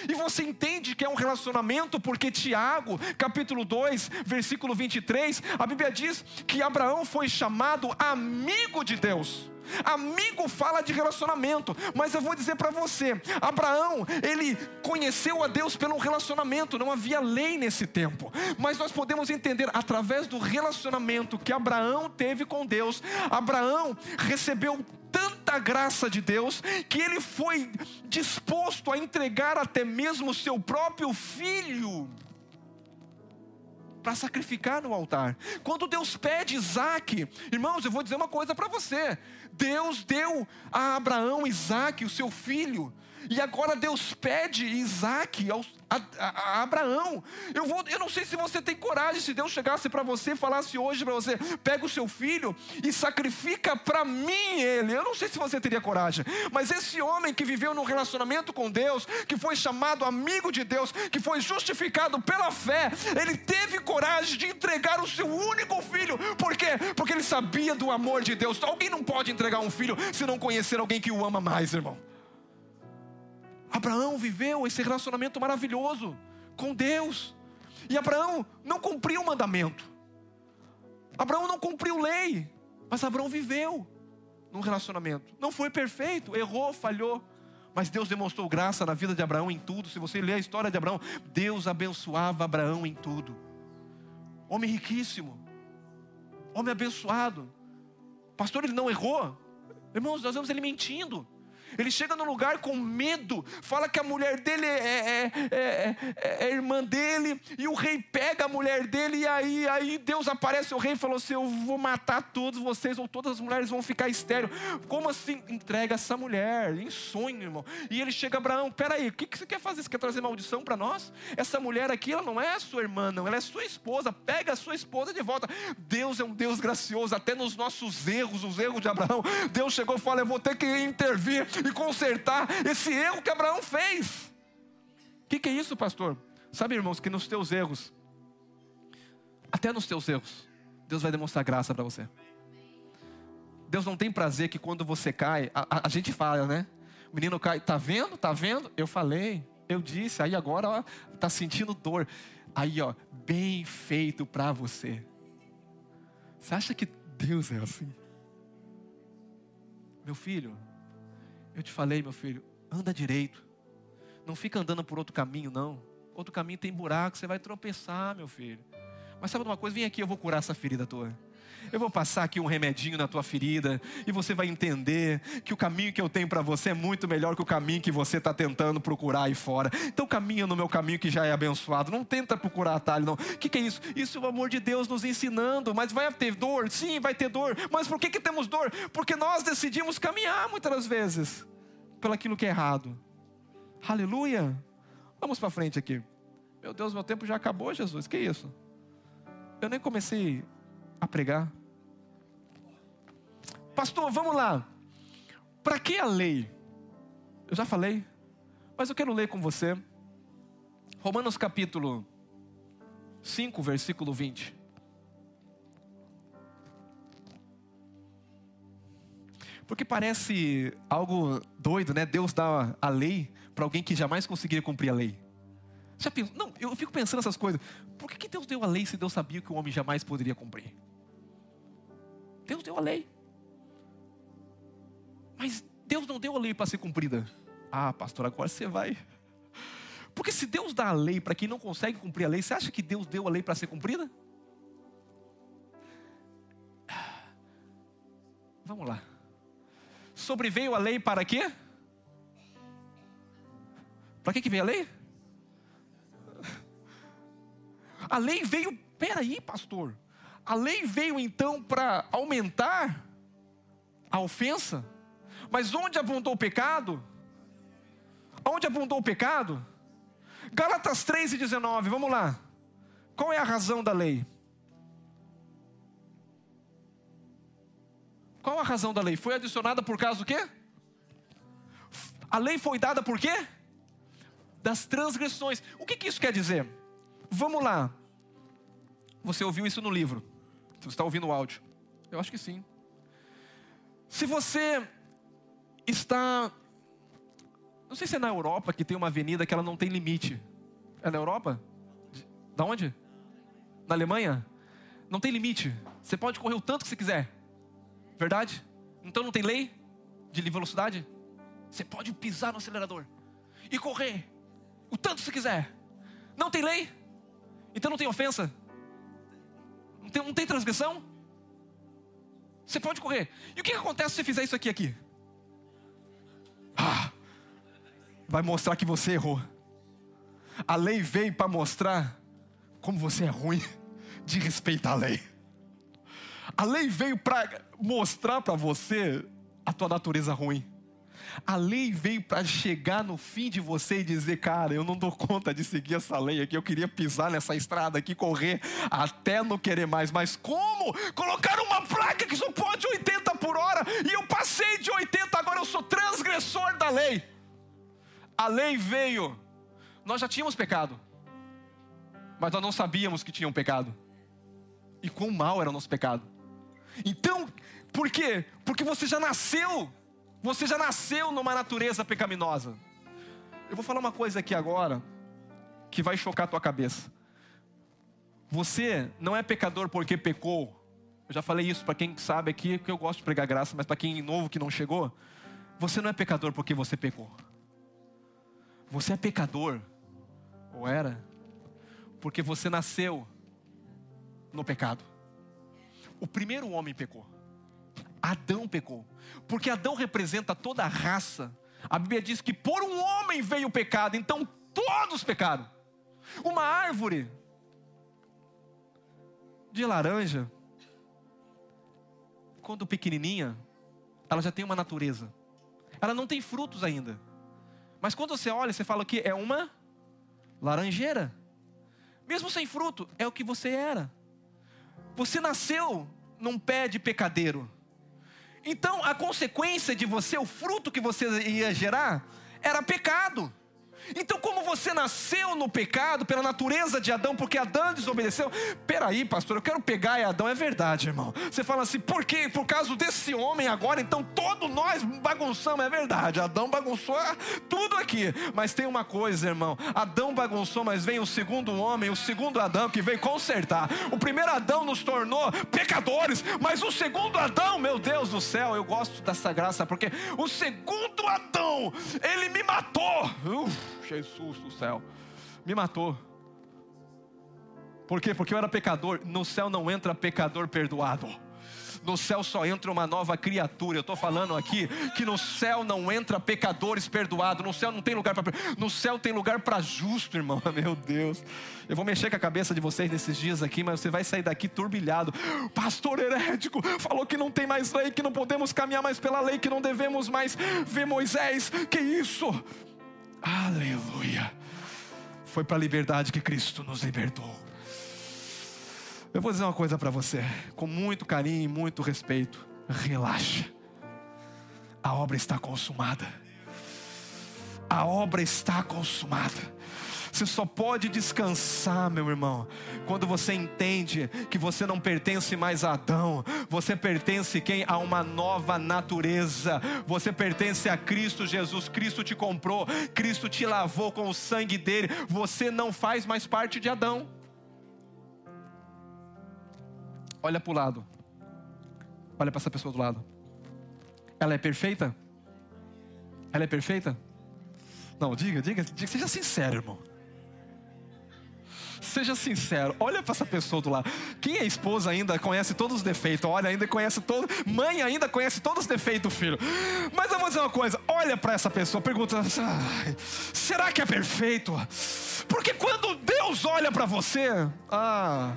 E você entende que é um relacionamento porque Tiago, capítulo 2, versículo 23, a Bíblia diz que Abraão foi chamado amigo de Deus. Amigo fala de relacionamento, mas eu vou dizer para você: Abraão, ele conheceu a Deus pelo relacionamento, não havia lei nesse tempo, mas nós podemos entender através do relacionamento que Abraão teve com Deus. Abraão recebeu tanta graça de Deus que ele foi disposto a entregar até mesmo seu próprio filho para sacrificar no altar. Quando Deus pede Isaac, irmãos, eu vou dizer uma coisa para você: Deus deu a Abraão Isaac, o seu filho, e agora Deus pede Isaac ao, a, a, a, Abraão. Eu, vou, eu não sei se você tem coragem, se Deus chegasse para você e falasse hoje para você: pega o seu filho e sacrifica para mim ele. Eu não sei se você teria coragem, mas esse homem que viveu num relacionamento com Deus, que foi chamado amigo de Deus, que foi justificado pela fé, ele teve coragem de entregar o seu único filho. Por quê? Porque ele sabia do amor de Deus. Alguém não pode entregar um filho se não conhecer alguém que o ama mais, irmão. Abraão viveu esse relacionamento maravilhoso com Deus. E Abraão não cumpriu o mandamento. Abraão não cumpriu lei, mas Abraão viveu num relacionamento. Não foi perfeito, errou, falhou, mas Deus demonstrou graça na vida de Abraão em tudo. Se você ler a história de Abraão, Deus abençoava Abraão em tudo. Homem riquíssimo, homem abençoado. Pastor, ele não errou. Irmãos, nós vemos ele mentindo. Ele chega no lugar com medo, fala que a mulher dele é, é, é, é, irmã dele, e o rei pega a mulher dele, e aí, aí Deus aparece, o rei falou assim: Eu vou matar todos vocês, ou todas as mulheres vão ficar estéreo. Como assim? Entrega essa mulher, em sonho, irmão. E ele chega a Abraão: Peraí, o que, que você quer fazer? Você quer trazer maldição para nós? Essa mulher aqui, ela não é sua irmã, não, ela é sua esposa. Pega a sua esposa de volta. Deus é um Deus gracioso, até nos nossos erros, os erros de Abraão. Deus chegou e falou: Eu vou ter que intervir e consertar esse erro que Abraão fez. O que, que é isso, pastor? Sabe, irmãos, que nos teus erros, até nos teus erros, Deus vai demonstrar graça para você. Deus não tem prazer que quando você cai, a, a, a, gente fala, né? O menino cai, tá vendo? Tá vendo? Eu falei, eu disse, aí agora ó, tá sentindo dor. Aí, ó, bem feito para você. Você acha que Deus é assim? Meu filho, eu te falei, meu filho, anda direito. Não fica andando por outro caminho, não. Outro caminho tem buraco, você vai tropeçar, meu filho. Mas sabe uma coisa? Vem aqui, eu vou curar essa ferida tua. Eu vou passar aqui um remedinho na tua ferida e você vai entender que o caminho que eu tenho para você é muito melhor que o caminho que você está tentando procurar aí fora. Então caminha no meu caminho que já é abençoado. Não tenta procurar atalho, não. O que, que é isso? Isso é o amor de Deus nos ensinando. Mas vai ter dor? Sim, vai ter dor. Mas por que, que temos dor? Porque nós decidimos caminhar muitas vezes pelaquilo que é errado. Aleluia. Vamos para frente aqui. Meu Deus, meu tempo já acabou, Jesus. Que isso? Eu nem comecei a pregar. Pastor, vamos lá. Para que a lei? Eu já falei, mas eu quero ler com você. Romanos capítulo 5, versículo 20. Porque parece algo doido, né? Deus dá a lei para alguém que jamais conseguiria cumprir a lei. Já penso, não, eu fico pensando nessas coisas. Por que, que Deus deu a lei se Deus sabia que o homem jamais poderia cumprir? Deus deu a lei. Mas Deus não deu a lei para ser cumprida. Ah, pastor, agora você vai. Porque se Deus dá a lei para quem não consegue cumprir a lei, você acha que Deus deu a lei para ser cumprida? Vamos lá. Sobreveio a lei para quê? Para que, que veio a lei? A lei veio, peraí, pastor. A lei veio então para aumentar a ofensa. Mas onde abundou o pecado? Onde abundou o pecado? Gálatas 3 e 19, vamos lá. Qual é a razão da lei? Qual a razão da lei? Foi adicionada por causa do quê? A lei foi dada por quê? Das transgressões. O que, que isso quer dizer? Vamos lá. Você ouviu isso no livro? Você está ouvindo o áudio? Eu acho que sim. Se você está. Não sei se é na Europa que tem uma avenida que ela não tem limite. É na Europa? Da onde? Na Alemanha? Não tem limite. Você pode correr o tanto que você quiser. Verdade? Então não tem lei de velocidade? Você pode pisar no acelerador e correr o tanto que você quiser. Não tem lei? Então não tem ofensa? Não tem, não tem transgressão? Você pode correr. E o que, acontece se você fizer isso aqui aqui? Ah, vai mostrar que você errou. A lei veio para mostrar como você é ruim de respeitar a lei. A lei veio para mostrar para você a tua natureza ruim. A lei veio para chegar no fim de você e dizer, cara, eu não dou conta de seguir essa lei aqui. Eu queria pisar nessa estrada aqui, correr até não querer mais. Mas como? Colocaram uma placa que só pode 80 por hora e eu passei de 80, agora eu sou transgressor da lei. A lei veio. Nós já tínhamos pecado, mas nós não sabíamos que tinha um pecado. E quão mal era o nosso pecado. Então, por quê? Porque você já nasceu você já nasceu numa natureza pecaminosa. Eu vou falar uma coisa aqui agora que vai chocar a tua cabeça. Você não é pecador porque pecou. Eu já falei isso para quem sabe aqui, que eu gosto de pregar graça, mas para quem é novo que não chegou, você não é pecador porque você pecou. Você é pecador, ou era, porque você nasceu no pecado. O primeiro homem pecou. Adão pecou. Porque Adão representa toda a raça. A Bíblia diz que por um homem veio o pecado, então todos pecaram. Uma árvore de laranja, quando pequenininha, ela já tem uma natureza. Ela não tem frutos ainda. Mas quando você olha, você fala que é uma laranjeira. Mesmo sem fruto, é o que você era. Você nasceu num pé de pecadeiro. Então, a consequência de você, o fruto que você ia gerar, era pecado. Então, como você nasceu no pecado pela natureza de Adão, porque Adão desobedeceu. Peraí, pastor, eu quero pegar Adão. É verdade, irmão. Você fala assim, por quê? Por causa desse homem agora, então todos nós bagunçamos. É verdade, Adão bagunçou tudo aqui. Mas tem uma coisa, irmão. Adão bagunçou, mas vem o segundo homem, o segundo Adão que veio consertar. O primeiro Adão nos tornou pecadores, mas o segundo Adão, meu Deus do céu, eu gosto dessa graça, porque o segundo Adão, ele me matou. Uf. Jesus do céu, me matou. Por quê? Porque eu era pecador. No céu não entra pecador perdoado. No céu só entra uma nova criatura. Eu estou falando aqui que no céu não entra pecadores perdoados. No céu não tem lugar para. No céu tem lugar para justo, irmão. [LAUGHS] Meu Deus. Eu vou mexer com a cabeça de vocês nesses dias aqui, mas você vai sair daqui turbilhado. Pastor herético falou que não tem mais lei, que não podemos caminhar mais pela lei, que não devemos mais ver Moisés. Que isso? Aleluia. Foi para a liberdade que Cristo nos libertou. Eu vou dizer uma coisa para você, com muito carinho e muito respeito. Relaxa. A obra está consumada. A obra está consumada. Você só pode descansar, meu irmão, quando você entende que você não pertence mais a Adão, você pertence quem a uma nova natureza. Você pertence a Cristo Jesus. Cristo te comprou, Cristo te lavou com o sangue dele. Você não faz mais parte de Adão. Olha para o lado. Olha para essa pessoa do lado. Ela é perfeita? Ela é perfeita? Não, diga, diga, diga seja sincero, irmão. Seja sincero, olha para essa pessoa do lado. Quem é esposa ainda conhece todos os defeitos, olha, ainda conhece todos. Mãe ainda conhece todos os defeitos do filho. Mas eu vou dizer uma coisa: olha para essa pessoa, pergunta: será que é perfeito? Porque quando Deus olha para você, ah.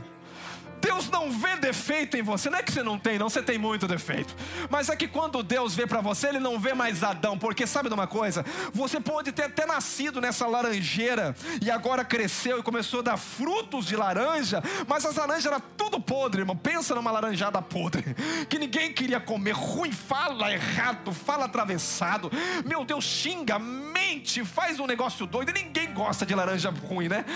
Deus não vê defeito em você, não é que você não tem, não, você tem muito defeito. Mas é que quando Deus vê para você, Ele não vê mais Adão, porque sabe de uma coisa? Você pode ter até nascido nessa laranjeira e agora cresceu e começou a dar frutos de laranja, mas as laranjas eram tudo podre, irmão. Pensa numa laranjada podre, que ninguém queria comer, ruim, fala errado, fala atravessado. Meu Deus, xinga, mente, faz um negócio doido. Ninguém gosta de laranja ruim, né?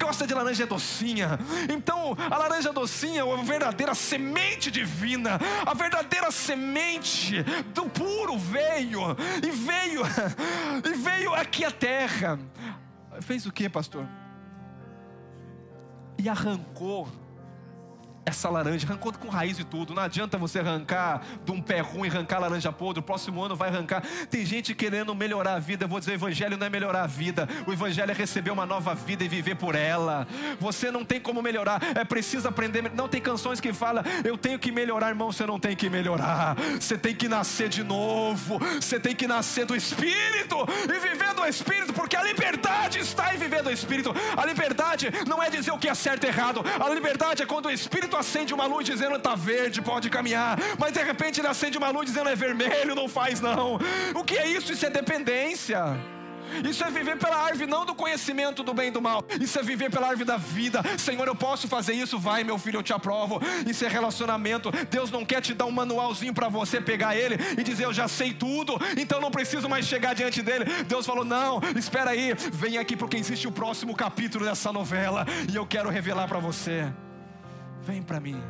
Gosta de laranja docinha. Então, a laranja docinha assim a verdadeira semente divina, a verdadeira semente do puro veio e veio [LAUGHS] e veio aqui à terra. Fez o que, pastor? E arrancou essa laranja, arrancou com raiz e tudo. Não adianta você arrancar de um pé ruim, arrancar laranja podre. O próximo ano vai arrancar. Tem gente querendo melhorar a vida. Eu vou dizer: o evangelho não é melhorar a vida. O evangelho é receber uma nova vida e viver por ela. Você não tem como melhorar. É preciso aprender. Não tem canções que falam: eu tenho que melhorar, irmão. Você não tem que melhorar. Você tem que nascer de novo. Você tem que nascer do Espírito e viver do Espírito, porque a liberdade está em viver do Espírito. A liberdade não é dizer o que é certo e errado. A liberdade é quando o Espírito acende uma luz dizendo está verde, pode caminhar, mas de repente ele acende uma luz dizendo é vermelho, não faz não. O que é isso? Isso é dependência. Isso é viver pela árvore não do conhecimento do bem e do mal. Isso é viver pela árvore da vida. Senhor, eu posso fazer isso? Vai, meu filho, eu te aprovo. Isso é relacionamento. Deus não quer te dar um manualzinho para você pegar ele e dizer eu já sei tudo, então não preciso mais chegar diante dele. Deus falou: "Não, espera aí, vem aqui porque existe o próximo capítulo dessa novela e eu quero revelar para você." Vem para mim.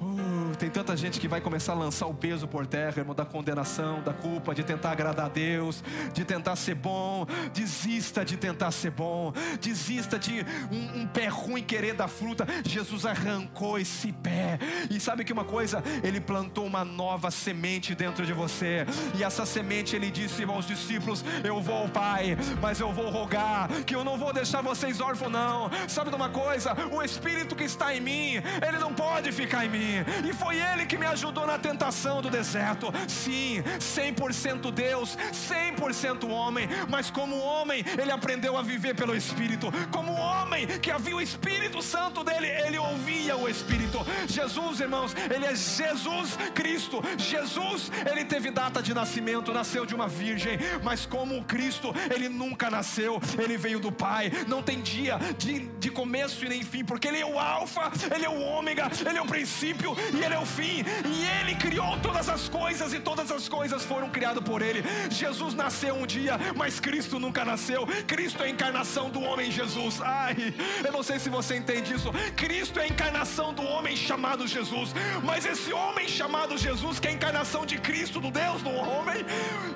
Uh, tem tanta gente que vai começar a lançar o peso por terra, irmão, da condenação, da culpa, de tentar agradar a Deus, de tentar ser bom. Desista de tentar ser bom. Desista de um, um pé ruim querer dar fruta. Jesus arrancou esse pé. E sabe que uma coisa? Ele plantou uma nova semente dentro de você. E essa semente ele disse aos discípulos: Eu vou, Pai, mas eu vou rogar que eu não vou deixar vocês órfãos, não. Sabe de uma coisa? O Espírito que está em mim, ele não pode ficar em mim. E foi Ele que me ajudou na tentação do deserto. Sim, 100% Deus, 100% homem. Mas como homem, Ele aprendeu a viver pelo Espírito. Como homem que havia o Espírito Santo dele, Ele ouvia o Espírito. Jesus, irmãos, Ele é Jesus Cristo. Jesus, Ele teve data de nascimento, nasceu de uma virgem. Mas como Cristo, Ele nunca nasceu. Ele veio do Pai. Não tem dia de, de começo e nem fim, porque Ele é o Alfa, Ele é o Ômega, Ele é o princípio princípio e Ele é o fim. E Ele criou todas as coisas e todas as coisas foram criadas por Ele. Jesus nasceu um dia, mas Cristo nunca nasceu. Cristo é a encarnação do homem Jesus. Ai, eu não sei se você entende isso. Cristo é a encarnação do homem chamado Jesus. Mas esse homem chamado Jesus, que é a encarnação de Cristo, do Deus do homem,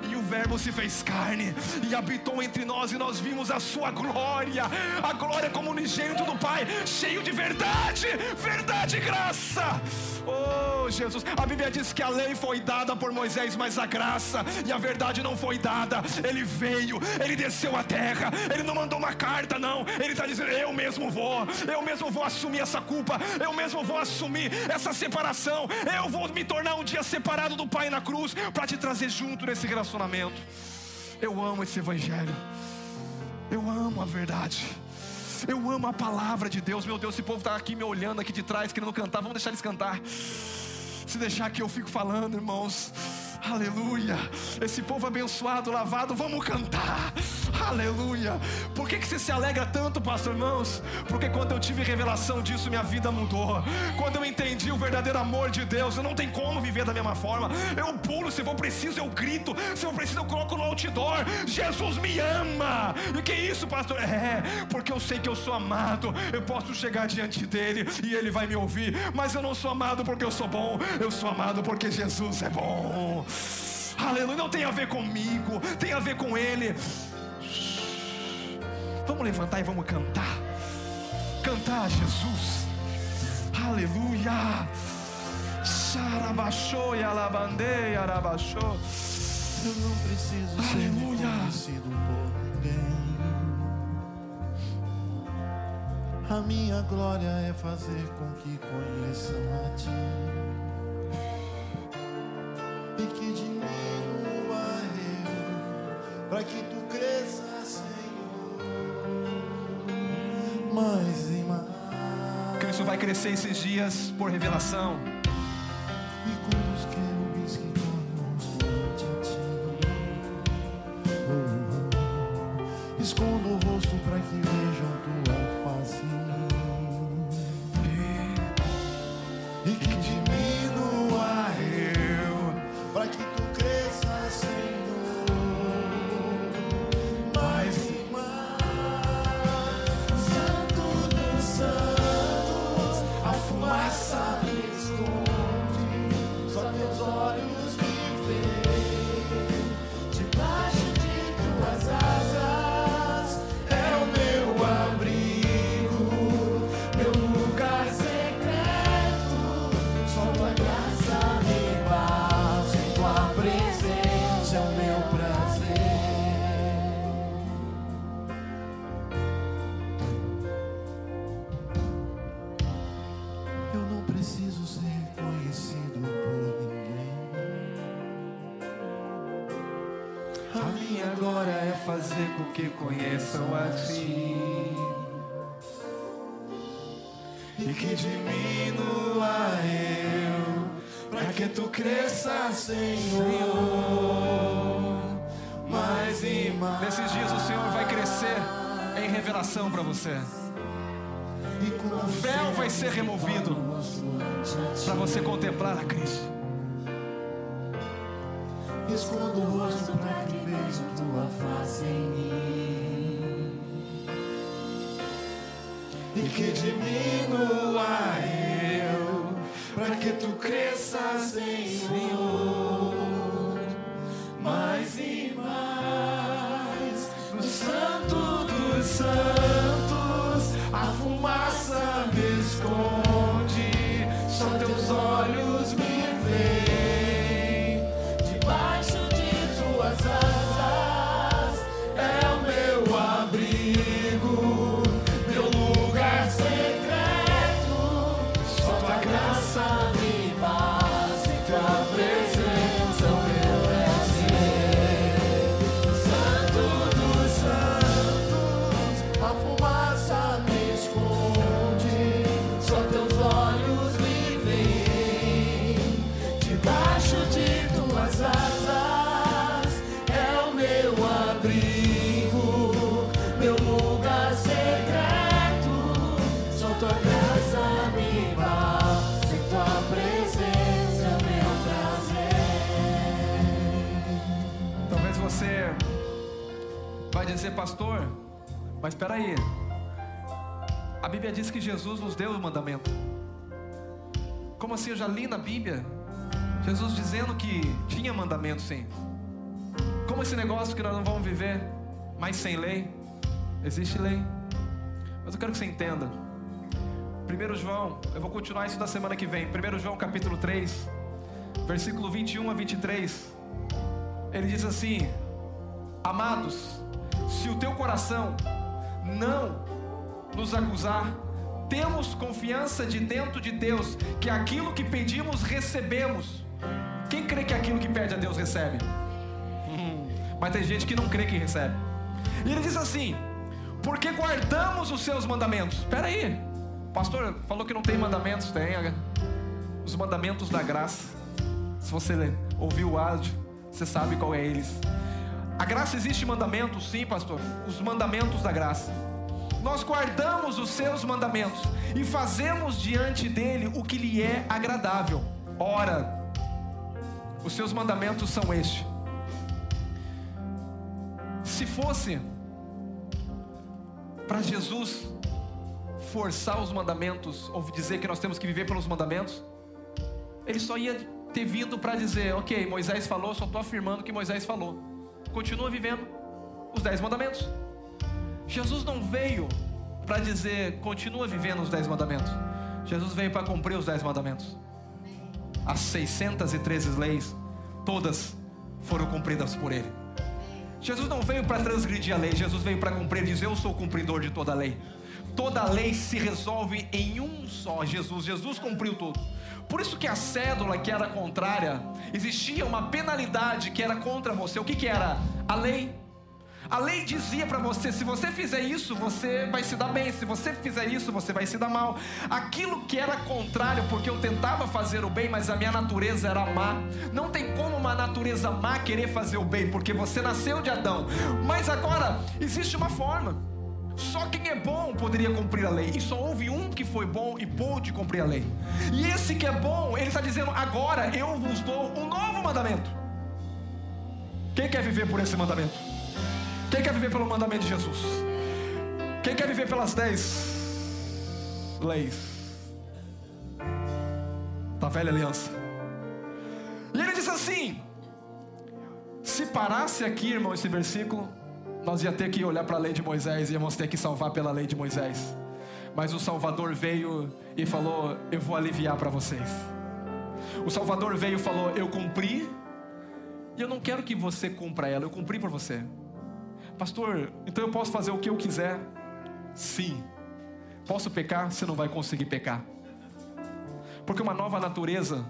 e o Verbo se fez carne e habitou entre nós, e nós vimos a sua glória, a glória como unigênito do Pai, cheio de verdade, verdade e graça. Oh, Oh, Jesus. A Bíblia diz que a lei foi dada por Moisés, mas a graça e a verdade não foi dada. Ele veio, ele desceu à terra, ele não mandou uma carta, não. Ele está dizendo: Eu mesmo vou, eu mesmo vou assumir essa culpa, eu mesmo vou assumir essa separação. Eu vou me tornar um dia separado do Pai na cruz para te trazer junto nesse relacionamento. Eu amo esse Evangelho, eu amo a verdade. Eu amo a palavra de Deus. Meu Deus, esse povo está aqui me olhando aqui de trás, querendo cantar. Vamos deixar eles cantar. Se deixar que eu fico falando, irmãos. Aleluia. Esse povo abençoado, lavado, vamos cantar. Aleluia. Por que, que você se alegra tanto, pastor, irmãos? Porque quando eu tive revelação disso, minha vida mudou. Quando eu entendi o verdadeiro amor de Deus, eu não tenho como viver da mesma forma. Eu pulo, se for preciso, eu grito. Se for preciso, eu coloco no outdoor. Jesus me ama. E que isso, pastor? É, porque eu sei que eu sou amado. Eu posso chegar diante dele e ele vai me ouvir. Mas eu não sou amado porque eu sou bom. Eu sou amado porque Jesus é bom. Aleluia, não tem a ver comigo, tem a ver com Ele. Vamos levantar e vamos cantar. Cantar a Jesus. Aleluia. Xarabaxou e alabandeia, arabaxou. Eu não preciso Aleluia. ser reconhecido por ninguém. A minha glória é fazer com que conheçam a Ti e que diminua eu, para que Tu cresça, mais e mais. Cristo vai crescer esses dias por revelação. Fazer com que conheçam a ti. E que diminua eu, para que tu cresça, Senhor. Mais e mais. Nesses dias o Senhor vai crescer em revelação para você. E O véu vai ser removido para você contemplar a Cristo. Escondo o rosto para vejam tua face em mim. E que diminua eu, para que tu cresças, Senhor. Meu dizer, pastor, mas espera aí. A Bíblia diz que Jesus nos deu o mandamento. Como assim? Eu já li na Bíblia. Jesus dizendo que tinha mandamento sim. Como esse negócio que nós não vamos viver mais sem lei? Existe lei. Mas eu quero que você entenda. 1 João, eu vou continuar isso da semana que vem. 1 João capítulo 3, versículo 21 a 23. Ele diz assim: Amados, se o teu coração não nos acusar, temos confiança de dentro de Deus que aquilo que pedimos recebemos. Quem crê que aquilo que pede a Deus recebe? Hum, mas tem gente que não crê que recebe. E ele diz assim: porque guardamos os seus mandamentos. Espera aí, pastor falou que não tem mandamentos, tem os mandamentos da graça. Se você ouviu o áudio, você sabe qual é eles. A graça existe mandamentos, sim, pastor. Os mandamentos da graça. Nós guardamos os seus mandamentos e fazemos diante dele o que lhe é agradável. Ora, os seus mandamentos são estes. Se fosse para Jesus forçar os mandamentos, ou dizer que nós temos que viver pelos mandamentos, ele só ia ter vindo para dizer: Ok, Moisés falou, só estou afirmando que Moisés falou. Continua vivendo os dez mandamentos. Jesus não veio para dizer: Continua vivendo os dez mandamentos. Jesus veio para cumprir os dez mandamentos. As 613 leis, todas foram cumpridas por ele. Jesus não veio para transgredir a lei, Jesus veio para cumprir, diz: Eu sou o cumpridor de toda a lei. Toda a lei se resolve em um só Jesus. Jesus cumpriu tudo. Por isso que a cédula que era contrária, existia uma penalidade que era contra você. O que, que era? A lei. A lei dizia para você: se você fizer isso, você vai se dar bem. Se você fizer isso, você vai se dar mal. Aquilo que era contrário, porque eu tentava fazer o bem, mas a minha natureza era má. Não tem como uma natureza má querer fazer o bem, porque você nasceu de Adão. Mas agora, existe uma forma. Só quem é bom poderia cumprir a lei. E só houve um que foi bom e pôde cumprir a lei. E esse que é bom, ele está dizendo: agora eu vos dou um novo mandamento. Quem quer viver por esse mandamento? Quem quer viver pelo mandamento de Jesus? Quem quer viver pelas dez leis da velha aliança? E ele diz assim: se parasse aqui, irmão, esse versículo, nós ia ter que olhar para a lei de Moisés, íamos ter que salvar pela lei de Moisés. Mas o Salvador veio e falou: Eu vou aliviar para vocês. O Salvador veio e falou: Eu cumpri, e eu não quero que você cumpra ela, eu cumpri por você. Pastor, então eu posso fazer o que eu quiser? Sim. Posso pecar? Você não vai conseguir pecar. Porque uma nova natureza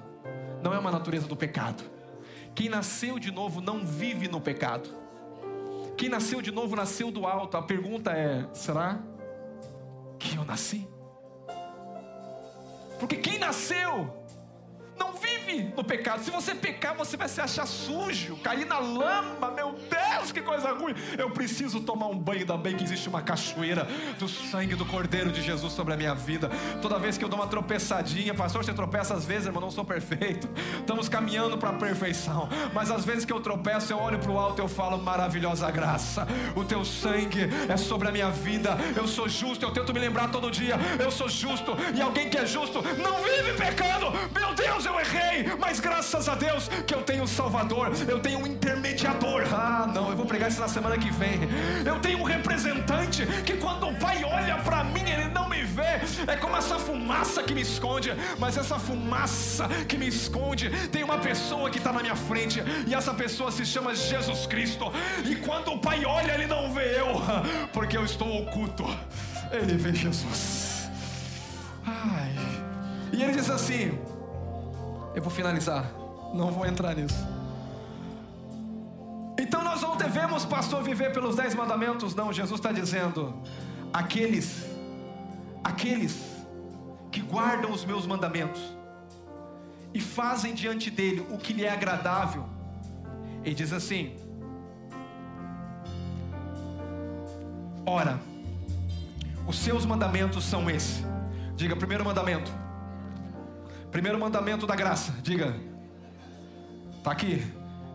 não é uma natureza do pecado. Quem nasceu de novo não vive no pecado. Quem nasceu de novo nasceu do alto. A pergunta é: será que eu nasci? Porque quem nasceu não vive no pecado. Se você pecar, você vai se achar sujo, cair na lama. Meu Deus, que coisa ruim. Eu preciso tomar um banho. Ainda bem que existe uma cachoeira do sangue do Cordeiro de Jesus sobre a minha vida. Toda vez que eu dou uma tropeçadinha, pastor, você tropeça às vezes, irmão, não sou perfeito. Estamos caminhando para a perfeição. Mas às vezes que eu tropeço, eu olho para o alto e eu falo: maravilhosa graça. O teu sangue é sobre a minha vida. Eu sou justo. Eu tento me lembrar todo dia. Eu sou justo. E alguém que é justo não vive pecando. Meu Deus, eu errei, mas graças a Deus que eu tenho um Salvador, eu tenho um intermediador. Ah, não, eu vou pregar isso na semana que vem. Eu tenho um representante que quando o Pai olha para mim, ele não me vê. É como essa fumaça que me esconde, mas essa fumaça que me esconde tem uma pessoa que está na minha frente e essa pessoa se chama Jesus Cristo. E quando o Pai olha, ele não vê eu, porque eu estou oculto. Ele vê Jesus. Ai. E ele diz assim: eu vou finalizar. Não vou entrar nisso. Então nós não devemos, pastor, viver pelos dez mandamentos. Não, Jesus está dizendo: aqueles, aqueles que guardam os meus mandamentos e fazem diante dele o que lhe é agradável. Ele diz assim: Ora, os seus mandamentos são esses. Diga, primeiro mandamento Primeiro mandamento da graça, diga. Tá aqui.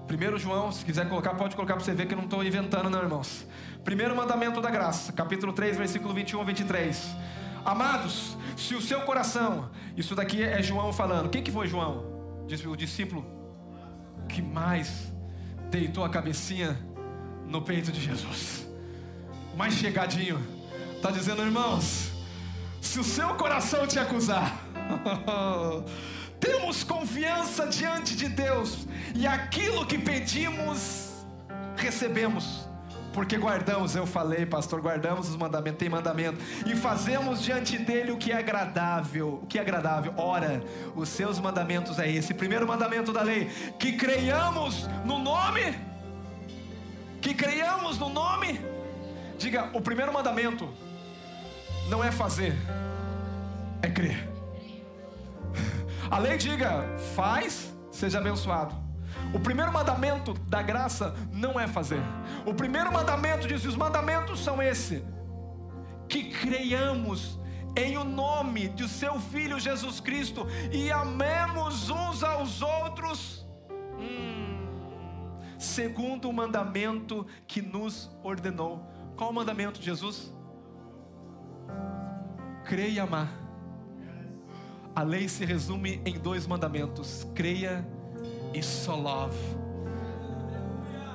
Primeiro João, se quiser colocar, pode colocar para você ver que eu não estou inventando, não, irmãos. Primeiro mandamento da graça, capítulo 3, versículo 21 a 23. Amados, se o seu coração, isso daqui é João falando. Quem que foi João? O discípulo que mais deitou a cabecinha no peito de Jesus. Mais chegadinho. Está dizendo, irmãos, Se o seu coração te acusar, [LAUGHS] temos confiança diante de Deus e aquilo que pedimos, recebemos. Porque guardamos, eu falei, pastor, guardamos os mandamentos, tem mandamento, e fazemos diante dele o que é agradável. O que é agradável? Ora, os seus mandamentos é esse. Primeiro mandamento da lei: que creiamos no nome, que creiamos no nome. Diga, o primeiro mandamento não é fazer, é crer. A lei diga: faz, seja abençoado. O primeiro mandamento da graça não é fazer. O primeiro mandamento diz: os mandamentos são esse: que creiamos em o nome de seu Filho Jesus Cristo e amemos uns aos outros. Hum, segundo o mandamento que nos ordenou. Qual o mandamento de Jesus? Creia e amar. A lei se resume em dois mandamentos: creia e só love.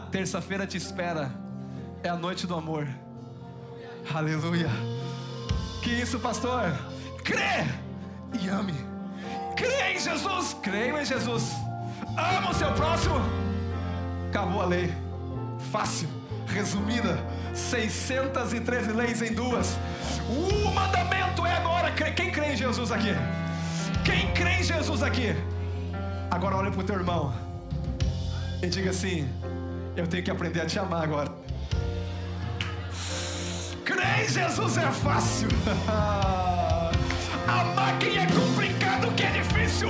Terça-feira te espera, é a noite do amor. Aleluia. Que isso, pastor? Crê e ame. Crê em Jesus, creio em Jesus. Ama o seu próximo. Acabou a lei. Fácil, resumida. 613 leis em duas. O mandamento é agora. Quem crê em Jesus aqui? Quem crê em Jesus aqui? Agora olha para o teu irmão e diga assim: Eu tenho que aprender a te amar agora. Crer em Jesus é fácil. [LAUGHS] Amar quem é complicado, que é difícil.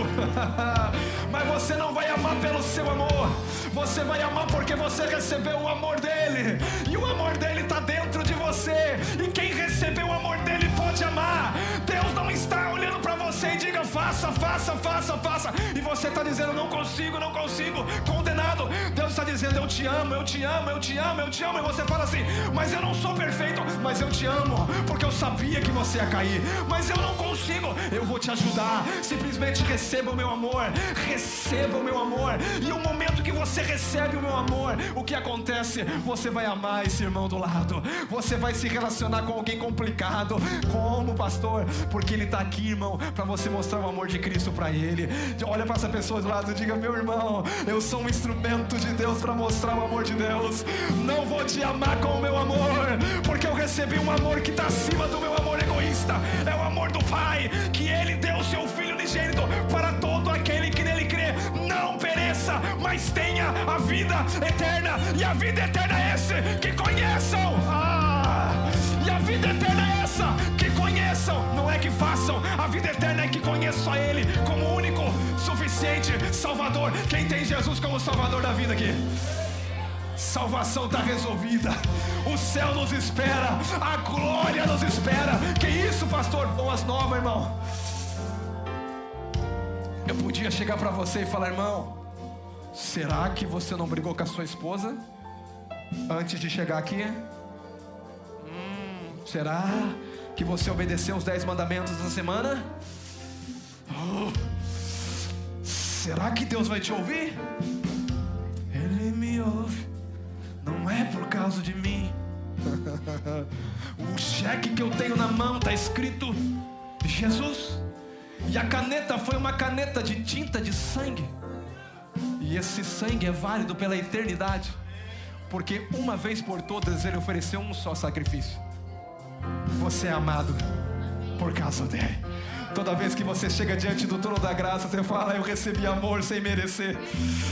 [LAUGHS] Mas você não vai amar pelo seu amor. Você vai amar porque você recebeu o amor dele. E o amor dele está dentro de você. E quem recebeu o amor dele pode amar. Você está dizendo não consigo, não consigo. Condenado. Deus está dizendo eu te amo, eu te amo, eu te amo, eu te amo. E você fala assim, mas eu não sou perfeito, mas eu te amo porque eu sabia que você ia cair. Mas eu não consigo. Eu vou te ajudar. Simplesmente receba o meu amor. Receba o meu amor. E o momento que você recebe o meu amor, o que acontece? Você vai amar esse irmão do lado. Você vai se relacionar com alguém complicado. Como, pastor? Porque ele está aqui, irmão, para você mostrar o amor de Cristo para ele. Olha para essa pessoa do lado diga: Meu irmão, eu sou um instrumento de Deus para mostrar o amor de Deus. Não vou te amar com o meu amor, porque eu recebi um amor que está acima do meu amor egoísta. É o amor do Pai, que Ele deu o seu Filho unigênito para todo aquele que nele crê. Não pereça, mas tenha a vida eterna. E a vida eterna é esse que conheçam. Ah, e a vida eterna é essa que conheçam, não é que façam. A vida eterna é que conheçam a Ele como único, suficiente Salvador. Quem tem Jesus como Salvador da vida aqui? Salvação está resolvida. O céu nos espera. A glória nos espera. Que isso, pastor? Boas novas, irmão. Eu podia chegar para você e falar, irmão, será que você não brigou com a sua esposa antes de chegar aqui? Hum, será que você obedeceu os dez mandamentos na semana? Oh, será que Deus vai te ouvir? Ele me ouve, não é por causa de mim. [LAUGHS] o cheque que eu tenho na mão está escrito Jesus. E a caneta foi uma caneta de tinta de sangue. E esse sangue é válido pela eternidade. Porque uma vez por todas ele ofereceu um só sacrifício. Você é amado por causa dele. Toda vez que você chega diante do trono da graça, você fala: Eu recebi amor sem merecer.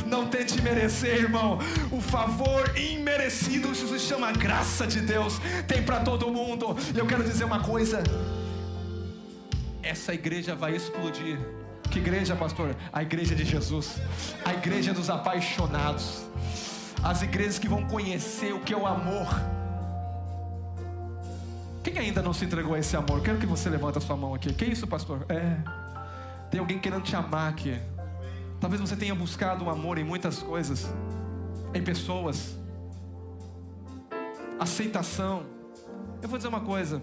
Não tente merecer, irmão. O favor imerecido, isso se chama graça de Deus. Tem para todo mundo. E eu quero dizer uma coisa: essa igreja vai explodir. Que igreja, pastor? A igreja de Jesus, a igreja dos apaixonados, as igrejas que vão conhecer o que é o amor. Quem ainda não se entregou a esse amor? Quero que você levante a sua mão aqui. Que isso, pastor? É. Tem alguém querendo te amar aqui. Talvez você tenha buscado um amor em muitas coisas, em pessoas, aceitação. Eu vou dizer uma coisa: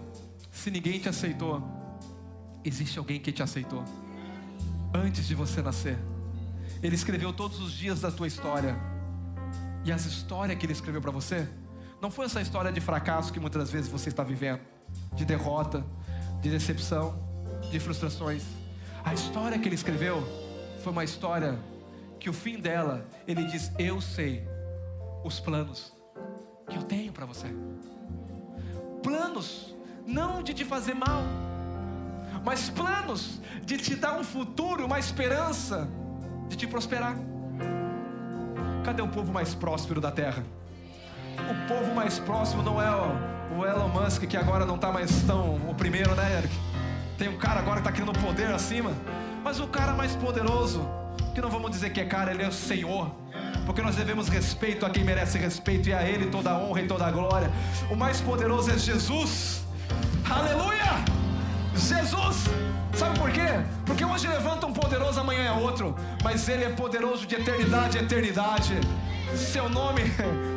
se ninguém te aceitou, existe alguém que te aceitou antes de você nascer. Ele escreveu todos os dias da tua história. E as histórias que ele escreveu para você não foi essa história de fracasso que muitas vezes você está vivendo, de derrota. de decepção, de frustrações. A história que ele escreveu foi uma história que o fim dela, ele diz: Eu sei os planos que eu tenho para você. Planos não de te fazer mal, mas planos de te dar um futuro, uma esperança, de te prosperar. Cadê o povo mais próspero da terra? O povo mais próximo não é o Elon Musk, que agora não está mais tão o primeiro, né, Eric? Tem um cara agora que está querendo poder acima, mas o cara mais poderoso, que não vamos dizer que é cara, ele é o Senhor porque nós devemos respeito a quem merece respeito e a Ele toda a honra e toda a glória. O mais poderoso é Jesus. Aleluia! Jesus! Sabe por quê? Porque hoje levanta um poderoso, amanhã é outro. Mas Ele é poderoso de eternidade a eternidade. Seu nome [LAUGHS]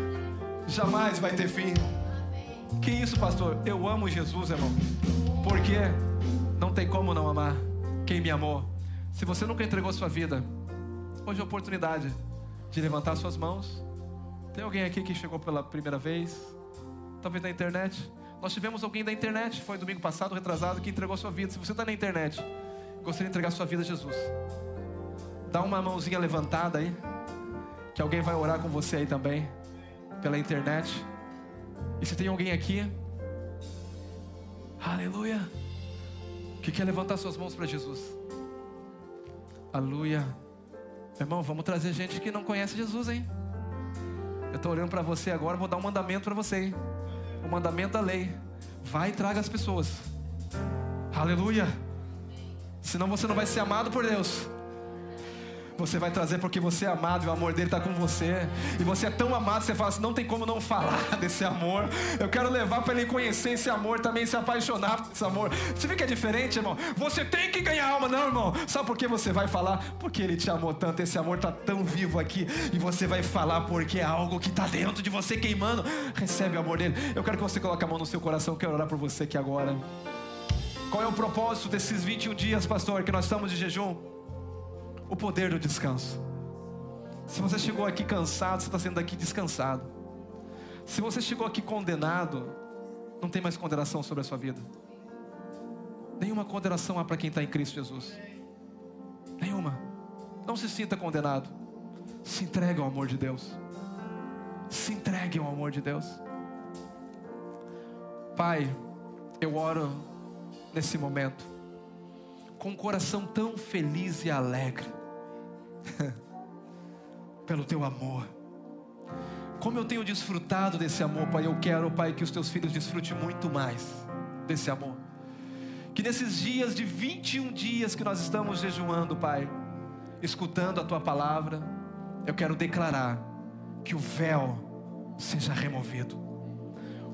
jamais vai ter fim. Que isso, pastor? Eu amo Jesus, irmão. Porque não tem como não amar quem me amou. Se você nunca entregou sua vida, hoje é a oportunidade de levantar suas mãos. Tem alguém aqui que chegou pela primeira vez? Talvez na internet. Nós tivemos alguém da internet, foi domingo passado, retrasado, que entregou sua vida. Se você está na internet, gostaria de entregar sua vida a Jesus. Dá uma mãozinha levantada aí, que alguém vai orar com você aí também, pela internet. E se tem alguém aqui, aleluia, que quer levantar suas mãos para Jesus. Aleluia. Irmão, vamos trazer gente que não conhece Jesus, hein? Eu estou olhando para você agora, vou dar um mandamento para você, hein? O mandamento da lei. Vai e traga as pessoas. Aleluia. Senão você não vai ser amado por Deus. Você vai trazer porque você é amado e o amor dele está com você. E você é tão amado, você fala assim: não tem como não falar [LAUGHS] desse amor. Eu quero levar para ele conhecer esse amor, também se apaixonar por esse amor. Você vê que é diferente, irmão? Você tem que ganhar alma, não, irmão. Sabe por que você vai falar? Porque ele te amou tanto, esse amor está tão vivo aqui. E você vai falar porque é algo que está dentro de você queimando. Recebe o amor dele. Eu quero que você coloque a mão no seu coração. Eu quero orar por você aqui agora. Qual é o propósito desses 21 dias, pastor, que nós estamos de jejum? O poder do descanso. Se você chegou aqui cansado, você está sendo daqui descansado. Se você chegou aqui condenado, não tem mais condenação sobre a sua vida. Nenhuma condenação há para quem está em Cristo Jesus. Nenhuma. Não se sinta condenado. Se entregue ao amor de Deus. Se entregue ao amor de Deus. Pai, eu oro nesse momento com um coração tão feliz e alegre [LAUGHS] pelo teu amor. Como eu tenho desfrutado desse amor, Pai, eu quero, Pai, que os teus filhos desfrutem muito mais desse amor. Que nesses dias de 21 dias que nós estamos jejuando, Pai, escutando a tua palavra, eu quero declarar que o véu seja removido.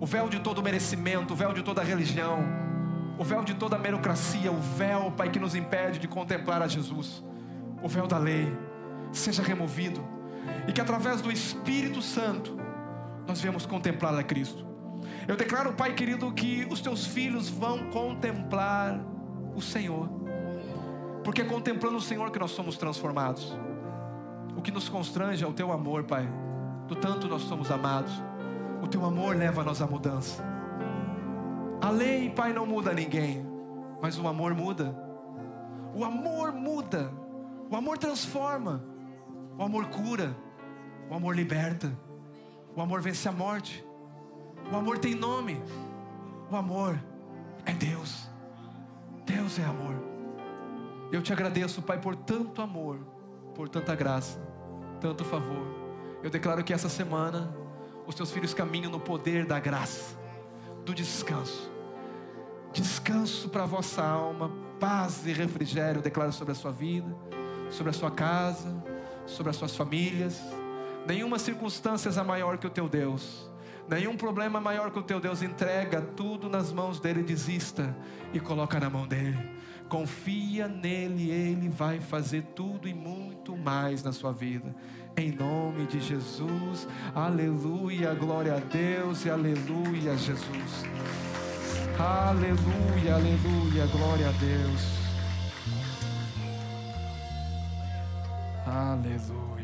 O véu de todo merecimento, o véu de toda religião, o véu de toda merocracia, o véu, Pai, que nos impede de contemplar a Jesus o véu da lei seja removido e que através do Espírito Santo nós venhamos contemplar a Cristo. Eu declaro, Pai querido, que os teus filhos vão contemplar o Senhor, porque é contemplando o Senhor que nós somos transformados. O que nos constrange é o teu amor, Pai, do tanto nós somos amados. O teu amor leva-nos à mudança. A lei, Pai, não muda ninguém, mas o amor muda. O amor muda. O amor transforma, o amor cura, o amor liberta, o amor vence a morte, o amor tem nome, o amor é Deus, Deus é amor. Eu te agradeço, Pai, por tanto amor, por tanta graça, tanto favor. Eu declaro que essa semana os teus filhos caminham no poder da graça, do descanso. Descanso para a vossa alma, paz e refrigério, eu declaro sobre a sua vida sobre a sua casa, sobre as suas famílias. Nenhuma circunstância é maior que o teu Deus. Nenhum problema maior que o teu Deus. Entrega tudo nas mãos dele, desista e coloca na mão dele. Confia nele, ele vai fazer tudo e muito mais na sua vida. Em nome de Jesus, aleluia, glória a Deus e aleluia, Jesus. Aleluia, aleluia, glória a Deus. Aleluia.